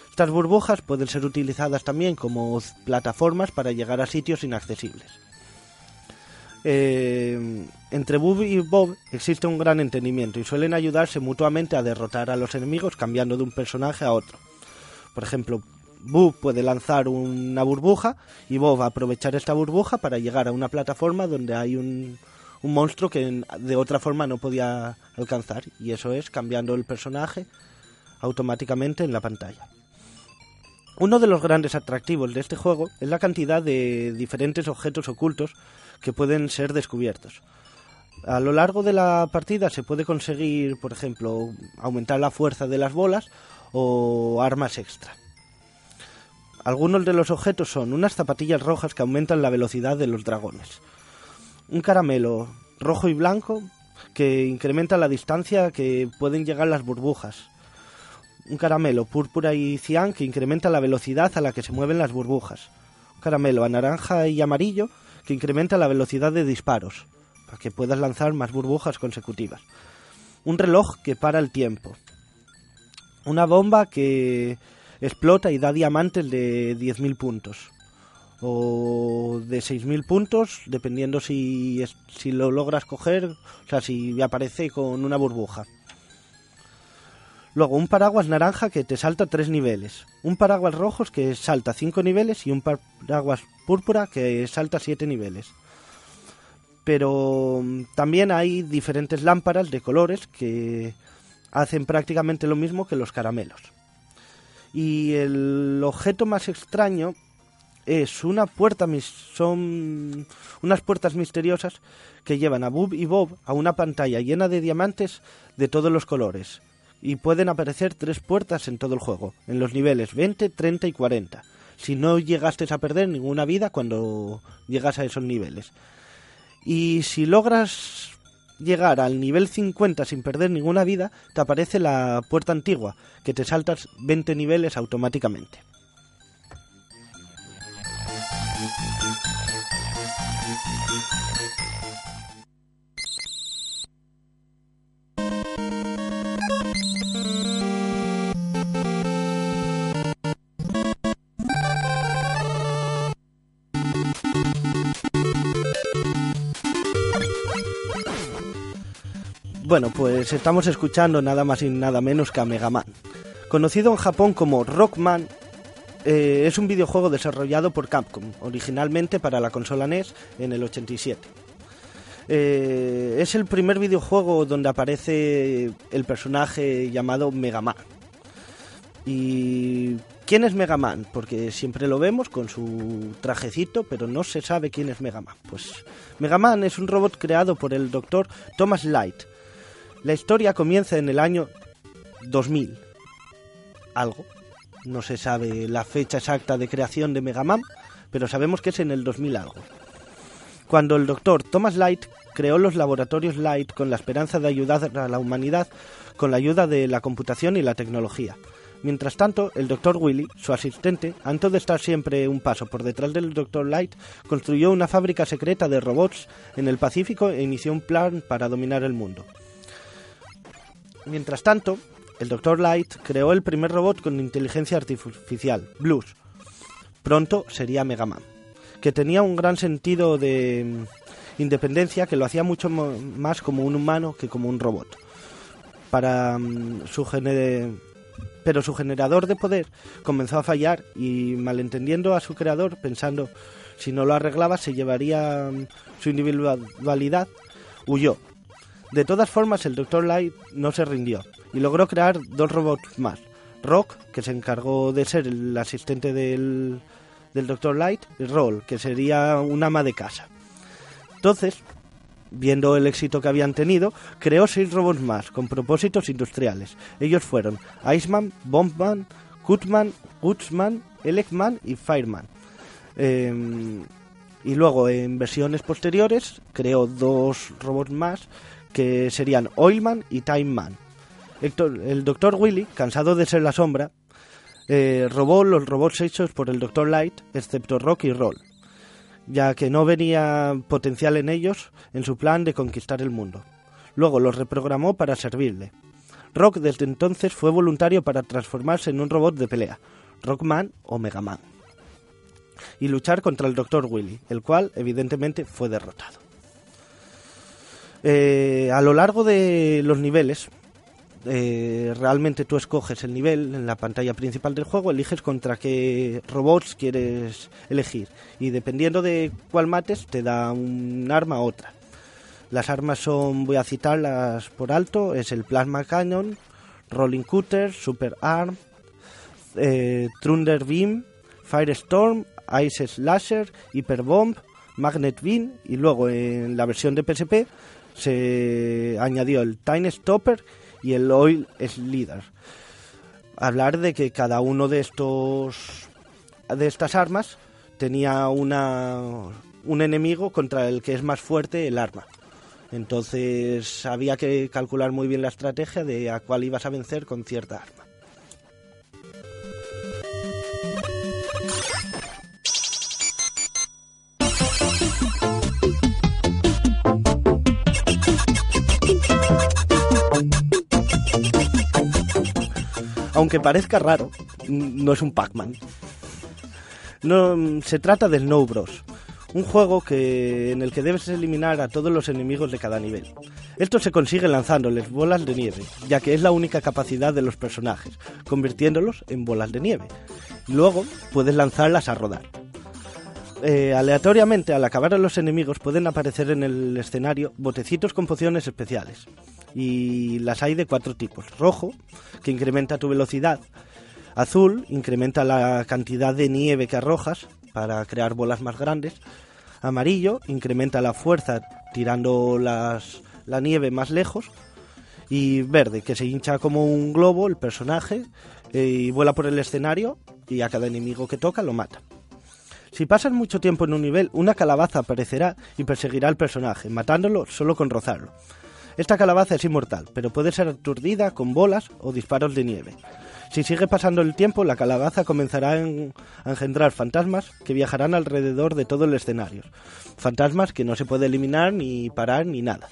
Estas burbujas pueden ser utilizadas también como plataformas para llegar a sitios inaccesibles. Eh, entre Bub y Bob existe un gran entendimiento y suelen ayudarse mutuamente a derrotar a los enemigos cambiando de un personaje a otro. Por ejemplo, Bub puede lanzar una burbuja y Bob aprovechar esta burbuja para llegar a una plataforma donde hay un, monstruo que de otra forma no podía alcanzar y eso es cambiando el personaje automáticamente en la pantalla. Uno de los grandes atractivos de este juego es la cantidad de diferentes objetos ocultos que pueden ser descubiertos. A lo largo de la partida se puede conseguir, por ejemplo, aumentar la fuerza de las bolas o armas extra. Algunos de los objetos son unas zapatillas rojas que aumentan la velocidad de los dragones, un caramelo rojo y blanco que incrementa la distancia que pueden llegar las burbujas, un caramelo púrpura y cian que incrementa la velocidad a la que se mueven las burbujas, un caramelo a naranja y amarillo que incrementa la velocidad de disparos, para que puedas lanzar más burbujas consecutivas, un reloj que para el tiempo, una bomba que explota y da diamantes de 10.000 puntos. O de 6.000 puntos, dependiendo si, si lo logras coger, o sea, si aparece con una burbuja. Luego, un paraguas naranja que te salta tres niveles. Un paraguas rojos que salta cinco niveles y un paraguas púrpura que salta siete niveles. Pero mm, también hay diferentes lámparas de colores que hacen prácticamente lo mismo que los caramelos. Y el objeto más extraño es una puerta, son unas puertas misteriosas que llevan a Bob y Bob a una pantalla llena de diamantes de todos los colores. Y pueden aparecer tres puertas en todo el juego, en los niveles 20, 30 y 40. Si no llegaste a perder ninguna vida cuando llegas a esos niveles. Y si logras llegar al nivel 50 sin perder ninguna vida, te aparece la puerta antigua, que te saltas 20 niveles automáticamente. Bueno, pues estamos escuchando nada más y nada menos que a Mega Man. Conocido en Japón como Rockman, eh, es un videojuego desarrollado por Capcom, originalmente para la consola NES en el 87. Eh, es el primer videojuego donde aparece el personaje llamado Mega Man. ¿Y quién es Mega Man? Porque siempre lo vemos con su trajecito, pero no se sabe quién es Mega Man. Pues Mega Man es un robot creado por el doctor Thomas Light. La historia comienza en el año 2000. Algo. No se sabe la fecha exacta de creación de Mega Man, pero sabemos que es en el 2000 algo. Cuando el doctor Thomas Light creó los laboratorios Light con la esperanza de ayudar a la humanidad con la ayuda de la computación y la tecnología. Mientras tanto, el Dr. Willy, su asistente, antes de estar siempre un paso por detrás del Dr. Light, construyó una fábrica secreta de robots en el Pacífico e inició un plan para dominar el mundo. Mientras tanto, el Dr. Light creó el primer robot con inteligencia artificial, Blues. Pronto sería Mega Man, que tenía un gran sentido de mm, independencia que lo hacía mucho más como un humano que como un robot. Para mm, su pero su generador de poder comenzó a fallar y malentendiendo a su creador, pensando si no lo arreglaba se llevaría mm, su individualidad, huyó. De todas formas, el Dr. Light no se rindió y logró crear dos robots más. Rock, que se encargó de ser el asistente del, del Dr. Light, y Roll, que sería un ama de casa. Entonces, viendo el éxito que habían tenido, creó seis robots más con propósitos industriales. Ellos fueron Iceman, Bombman, Cutman, Gutsman, Elecman y Fireman. Eh, y luego en versiones posteriores creó dos robots más que serían Oilman y Time Man. El Dr. Willy, cansado de ser la sombra, eh, robó los robots hechos por el Dr. Light, excepto Rock y Roll, ya que no venía potencial en ellos en su plan de conquistar el mundo. Luego los reprogramó para servirle. Rock desde entonces fue voluntario para transformarse en un robot de pelea, Rockman o Mega Man, y luchar contra el Dr. Willy, el cual evidentemente fue derrotado. Eh, a lo largo de los niveles, eh, realmente tú escoges el nivel en la pantalla principal del juego, eliges contra qué robots quieres elegir y dependiendo de cuál mates te da un arma u otra. Las armas son, voy a citarlas por alto, es el Plasma Cannon, Rolling Cutter, Super Arm, eh, Thunder Beam, Firestorm, Ice Slasher, Hyperbomb, Magnet Beam y luego en la versión de PSP se añadió el Time Stopper y el Oil Slider. Hablar de que cada uno de estos de estas armas tenía una un enemigo contra el que es más fuerte el arma. Entonces había que calcular muy bien la estrategia de a cuál ibas a vencer con cierta arma. Aunque parezca raro, no es un Pac-Man. No, mm, se trata del Snow Bros. Un juego que, en el que debes eliminar a todos los enemigos de cada nivel. Esto se consigue lanzándoles bolas de nieve, ya que es la única capacidad de los personajes, convirtiéndolos en bolas de nieve. Luego puedes lanzarlas a rodar. Eh, aleatoriamente, al acabar a los enemigos, pueden aparecer en el escenario botecitos con pociones especiales. Y las hay de cuatro tipos. Rojo, que incrementa tu velocidad. Azul, incrementa la cantidad de nieve que arrojas para crear bolas más grandes. Amarillo, incrementa la fuerza tirando la nieve más lejos. Y verde, que se hincha como un globo el personaje eh, y vuela por el escenario y a cada enemigo que toca lo mata. Si pasas mucho tiempo en un nivel, una calabaza aparecerá y perseguirá al personaje, matándolo solo con rozarlo. Esta calabaza es inmortal, pero puede ser aturdida con bolas o disparos de nieve. Si sigue pasando el tiempo, la calabaza comenzará a en- a engendrar fantasmas que viajarán alrededor de todo el escenario. Fantasmas que no se puede eliminar ni parar ni nada.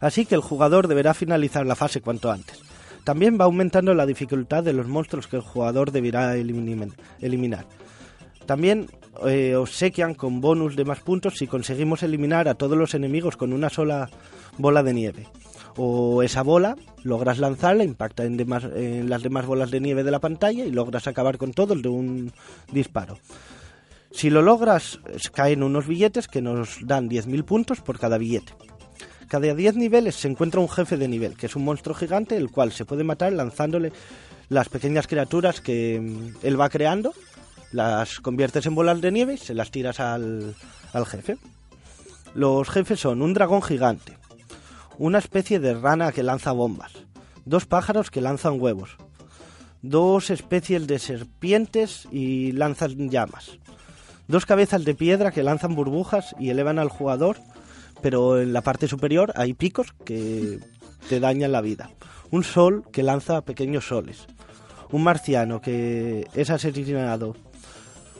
Así que el jugador deberá finalizar la fase cuanto antes. También va aumentando la dificultad de los monstruos que el jugador deberá eliminar. eliminar. También eh, obsequian con bonus de más puntos si conseguimos eliminar a todos los enemigos con una sola bola de nieve. O esa bola logras lanzarla, impacta en, demás- en las demás bolas de nieve de la pantalla y logras acabar con todos de un disparo. Si lo logras, caen unos billetes que nos dan 10.000 puntos por cada billete. Cada 10 niveles se encuentra un jefe de nivel, que es un monstruo gigante, el cual se puede matar lanzándole las pequeñas criaturas que mm, él va creando, las conviertes en bolas de nieve y se las tiras al, al jefe. Los jefes son un dragón gigante, una especie de rana que lanza bombas, dos pájaros que lanzan huevos, dos especies de serpientes y lanzan llamas, dos cabezas de piedra que lanzan burbujas y elevan al jugador, pero en la parte superior hay picos que te dañan la vida, un sol que lanza pequeños soles, un marciano que es asesinado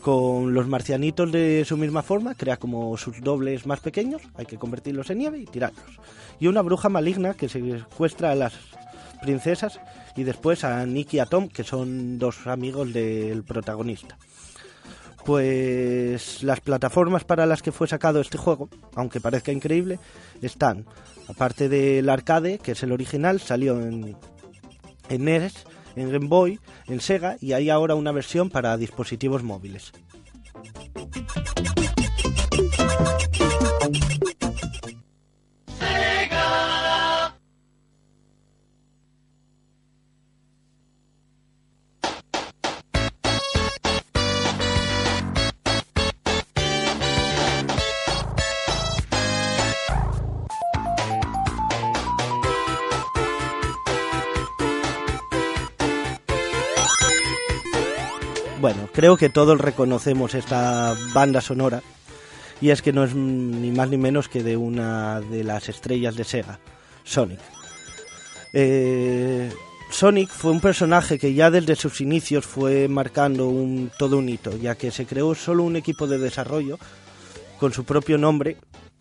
con los marcianitos de su misma forma, crea como sus dobles más pequeños, hay que convertirlos en nieve y tirarlos. Y una bruja maligna que secuestra a las princesas y después a Nick y a Tom, que son dos amigos del protagonista. Pues las plataformas para las que fue sacado este juego, aunque parezca increíble, están, aparte del arcade, que es el original, salió en, en NES, en Game Boy, en Sega y hay ahora una versión para dispositivos móviles. Bueno, creo que todos reconocemos esta banda sonora y es que no es ni más ni menos que de una de las estrellas de Sega, Sonic. Eh, Sonic fue un personaje que ya desde sus inicios fue marcando un, todo un hito, ya que se creó solo un equipo de desarrollo con su propio nombre,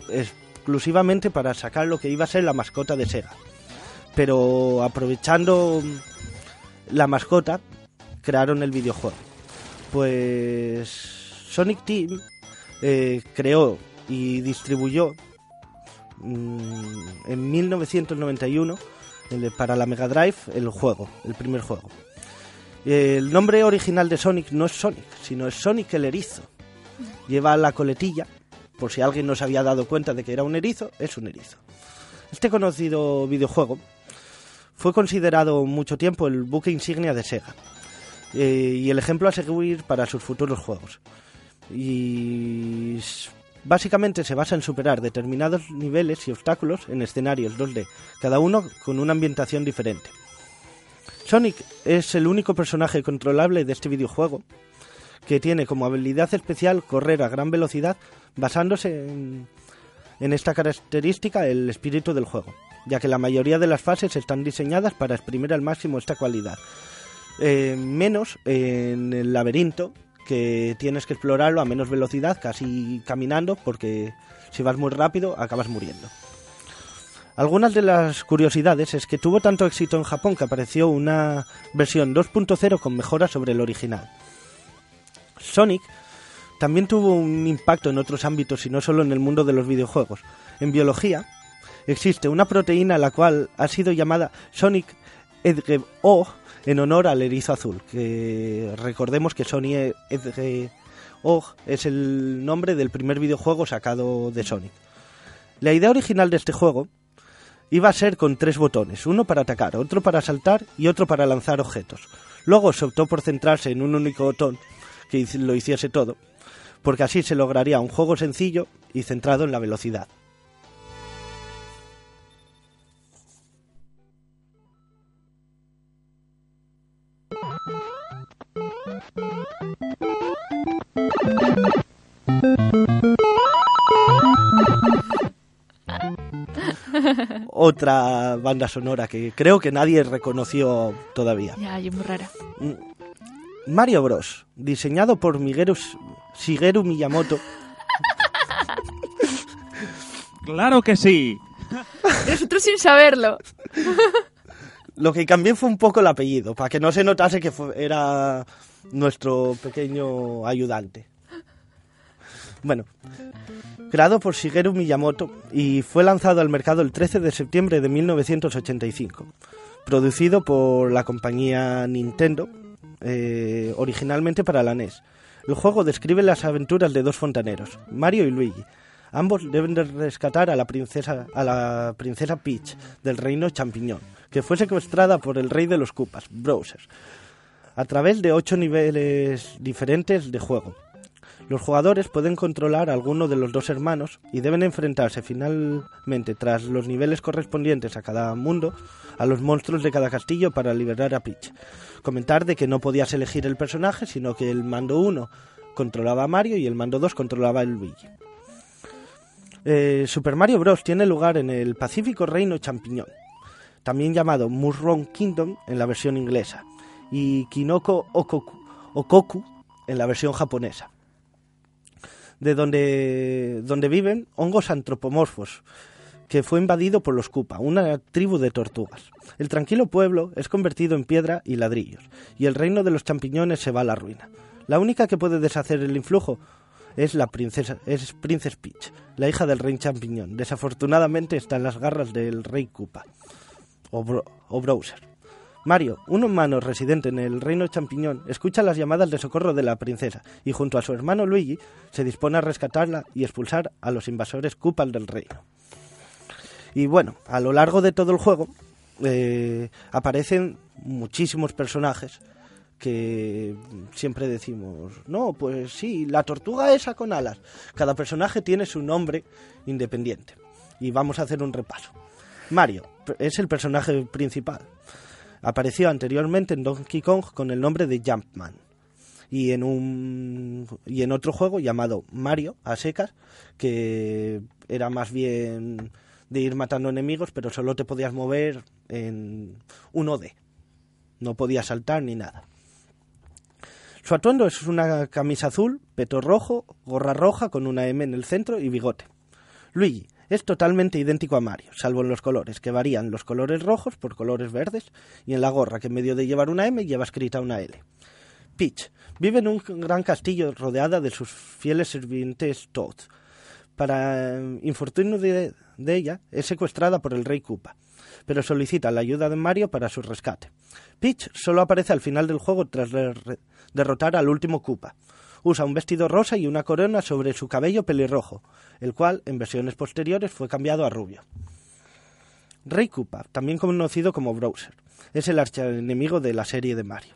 exclusivamente para sacar lo que iba a ser la mascota de Sega. Pero aprovechando la mascota, crearon el videojuego. Pues Sonic Team eh, creó y distribuyó mm, en 1991 el- para la Mega Drive el juego, el primer juego. El nombre original de Sonic no es Sonic, sino es Sonic el erizo. Lleva la coletilla, por si alguien no se había dado cuenta de que era un erizo, es un erizo. Este conocido videojuego fue considerado mucho tiempo el buque insignia de Sega eh, y el ejemplo a seguir para sus futuros juegos. Y básicamente se basa en superar determinados niveles y obstáculos en escenarios 2D, cada uno con una ambientación diferente. Sonic es el único personaje controlable de este videojuego que tiene como habilidad especial correr a gran velocidad basándose en, en esta característica el espíritu del juego, ya que la mayoría de las fases están diseñadas para exprimir al máximo esta cualidad. Eh, menos en el laberinto, que tienes que explorarlo a menos velocidad, casi caminando, porque si vas muy rápido acabas muriendo. Algunas de las curiosidades es que tuvo tanto éxito en Japón que apareció una versión 2.0 con mejoras sobre el original. Sonic también tuvo un impacto en otros ámbitos y no solo en el mundo de los videojuegos. En biología existe una proteína la cual ha sido llamada Sonic Hedgehog en honor al erizo azul, que recordemos que Sonic Hedgehog es el nombre del primer videojuego sacado de Sonic. La idea original de este juego iba a ser con tres botones, uno para atacar, otro para saltar y otro para lanzar objetos. Luego se optó por centrarse en un único botón que lo hiciese todo, porque así se lograría un juego sencillo y centrado en la velocidad. Otra banda sonora que creo que nadie reconoció todavía. Ya, y muy rara. Mario Bros, diseñado por Miguel Shigeru Miyamoto, Claro que sí. Nosotros sin saberlo. Lo que cambié fue un poco el apellido, para que no se notase que fue- era nuestro pequeño ayudante. Bueno, creado por Shigeru Miyamoto y fue lanzado al mercado el 13 de septiembre de 1985. Producido por la compañía Nintendo, eh, originalmente para la NES. El juego describe las aventuras de dos fontaneros, Mario y Luigi. Ambos deben de rescatar a la princesa, a la princesa Peach del reino champiñón, que fue secuestrada por el rey de los Koopas, Browser, a través de ocho niveles diferentes de juego. Los jugadores pueden controlar a alguno de los dos hermanos y deben enfrentarse finalmente, tras los niveles correspondientes a cada mundo, a los monstruos de cada castillo para liberar a Peach. Comentar de que no podías elegir el personaje, sino que el mando 1 controlaba a Mario y el mando 2 controlaba a Luigi. Eh, Super Mario Bros. tiene lugar en el Pacífico Reino Champiñón, también llamado Mushroom Kingdom en la versión inglesa, y Kinoko Okoku, Okoku en la versión japonesa, de donde, donde viven hongos antropomorfos, que fue invadido por los Koopa, una tribu de tortugas. El tranquilo pueblo es convertido en piedra y ladrillos, y el reino de los champiñones se va a la ruina. La única que puede deshacer el influjo es la princesa, es Princess Peach, la hija del rey champiñón. Desafortunadamente está en las garras del rey Koopa, o Browser. Mario, un humano residente en el reino champiñón, escucha las llamadas de socorro de la princesa y junto a su hermano Luigi se dispone a rescatarla y expulsar a los invasores Koopas del reino. Y bueno, a lo largo de todo el juego eh, aparecen muchísimos personajes que siempre decimos, no, pues sí, la tortuga esa con alas. Cada personaje tiene su nombre independiente. Y vamos a hacer un repaso. Mario es el personaje principal. Apareció anteriormente en Donkey Kong con el nombre de Jumpman. Y en, un, y en otro juego llamado Mario, a secas, que era más bien de ir matando enemigos, pero solo te podías mover en 1D. No podías saltar ni nada. Su atuendo es una camisa azul, peto rojo, gorra roja con una M en el centro y bigote. Luigi es totalmente idéntico a Mario, salvo en los colores, que varían los colores rojos por colores verdes y en la gorra, que en medio de llevar una M lleva escrita una L. Peach vive en un gran castillo rodeada de sus fieles sirvientes Toad. Para eh, infortunio de, de ella, es secuestrada por el rey Koopa, pero solicita la ayuda de Mario para su rescate. Peach solo aparece al final del juego tras der- derrotar al último Koopa. Usa un vestido rosa y una corona sobre su cabello pelirrojo, el cual en versiones posteriores fue cambiado a rubio. Rey Koopa, también conocido como Browser, es el archienemigo de la serie de Mario.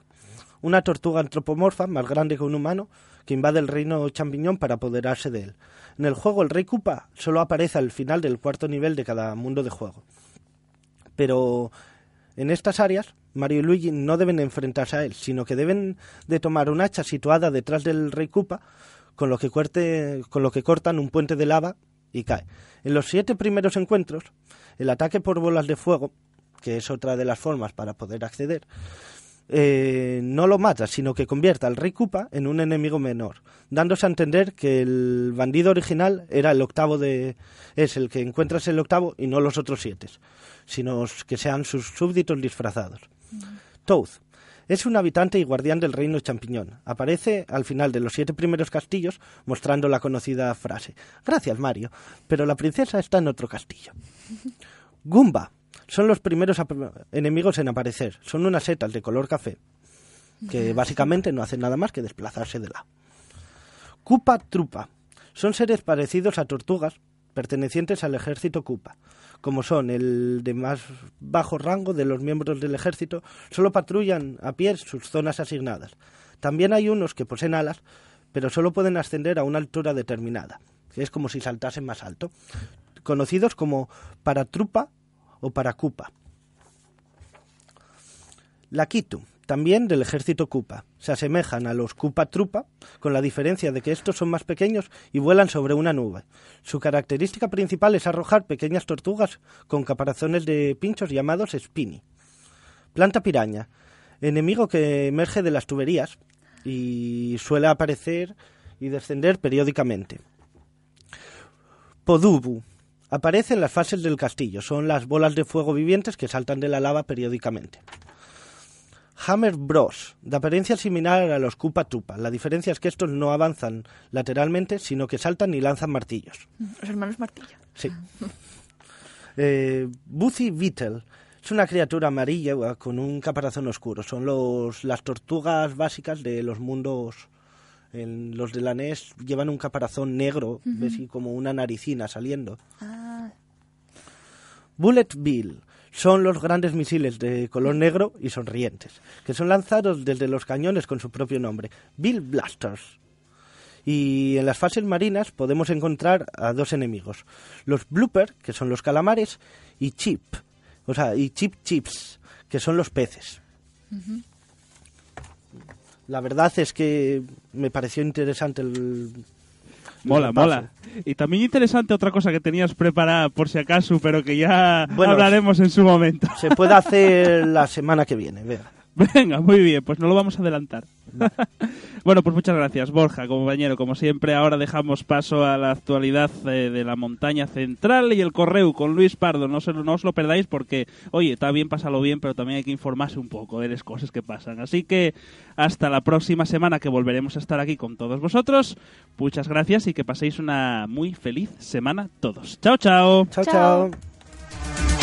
Una tortuga antropomorfa más grande que un humano que invade el reino champiñón para apoderarse de él. En el juego el Rey Koopa solo aparece al final del cuarto nivel de cada mundo de juego. Pero en estas áreas, Mario y Luigi no deben enfrentarse a él, sino que deben de tomar un hacha situada detrás del Rey Koopa, con lo que, cuerte- con lo que cortan un puente de lava y cae. En los siete primeros encuentros, el ataque por bolas de fuego, que es otra de las formas para poder acceder, eh, no lo mata, sino que convierte al rey Koopa en un enemigo menor, dándose a entender que el bandido original era el octavo de... es el que encuentras el octavo y no los otros siete, sino que sean sus súbditos disfrazados. Toad es un habitante y guardián del reino champiñón. Aparece al final de los siete primeros castillos mostrando la conocida frase Gracias, Mario, pero la princesa está en otro castillo. (laughs) Goomba son los primeros enemigos en aparecer. Son unas setas de color café que (laughs) básicamente no hacen nada más que desplazarse de lado. Koopa Trupa son seres parecidos a tortugas pertenecientes al ejército Koopa. Como son el de más bajo rango de los miembros del ejército, solo patrullan a pie sus zonas asignadas. También hay unos que poseen alas, pero solo pueden ascender a una altura determinada, que es como si saltasen más alto, conocidos como paratrupa o paracupa. La Kitu, también del ejército Kupa. Se asemejan a los Kupa Trupa, con la diferencia de que estos son más pequeños y vuelan sobre una nube. Su característica principal es arrojar pequeñas tortugas con caparazones de pinchos llamados spini. Planta piraña, enemigo que emerge de las tuberías y suele aparecer y descender periódicamente. Podubu. Aparece en las fases del castillo. Son las bolas de fuego vivientes que saltan de la lava periódicamente. Hammer Bros, de apariencia similar a los Koopa Tupa. La diferencia es que estos no avanzan lateralmente, sino que saltan y lanzan martillos. Los hermanos Martillo. Sí. Eh, Buzzy Beetle es una criatura amarilla con un caparazón oscuro. Son los, las tortugas básicas de los mundos. En los de la NES llevan un caparazón negro, ves, y como una naricina saliendo. Ah, Bullet Bill son los grandes misiles de color negro y sonrientes, que son lanzados desde los cañones con su propio nombre, Bill Blasters. Y en las fases marinas podemos encontrar a dos enemigos, los Blooper, que son los calamares, y Chip, o sea, y Chip Chips, que son los peces. La verdad es que me pareció interesante el... Mola, mola. Y también interesante otra cosa que tenías preparada por si acaso, pero que ya Bueno, hablaremos en su momento. Se puede hacer la semana que viene. (laughs) Venga, muy bien, pues no lo vamos a adelantar. Bueno, pues muchas gracias, Borja, compañero. Como siempre, ahora dejamos paso a la actualidad eh, de la montaña central y el correo con Luis Pardo. No, se, lo- no os lo perdáis porque, oye, está bien, pásalo bien, pero también hay que informarse un poco de las cosas que pasan. Así que hasta la próxima semana que volveremos a estar aquí con todos vosotros. Muchas gracias y que paséis una muy feliz semana todos. Chao, chao. chao. Chao. chao.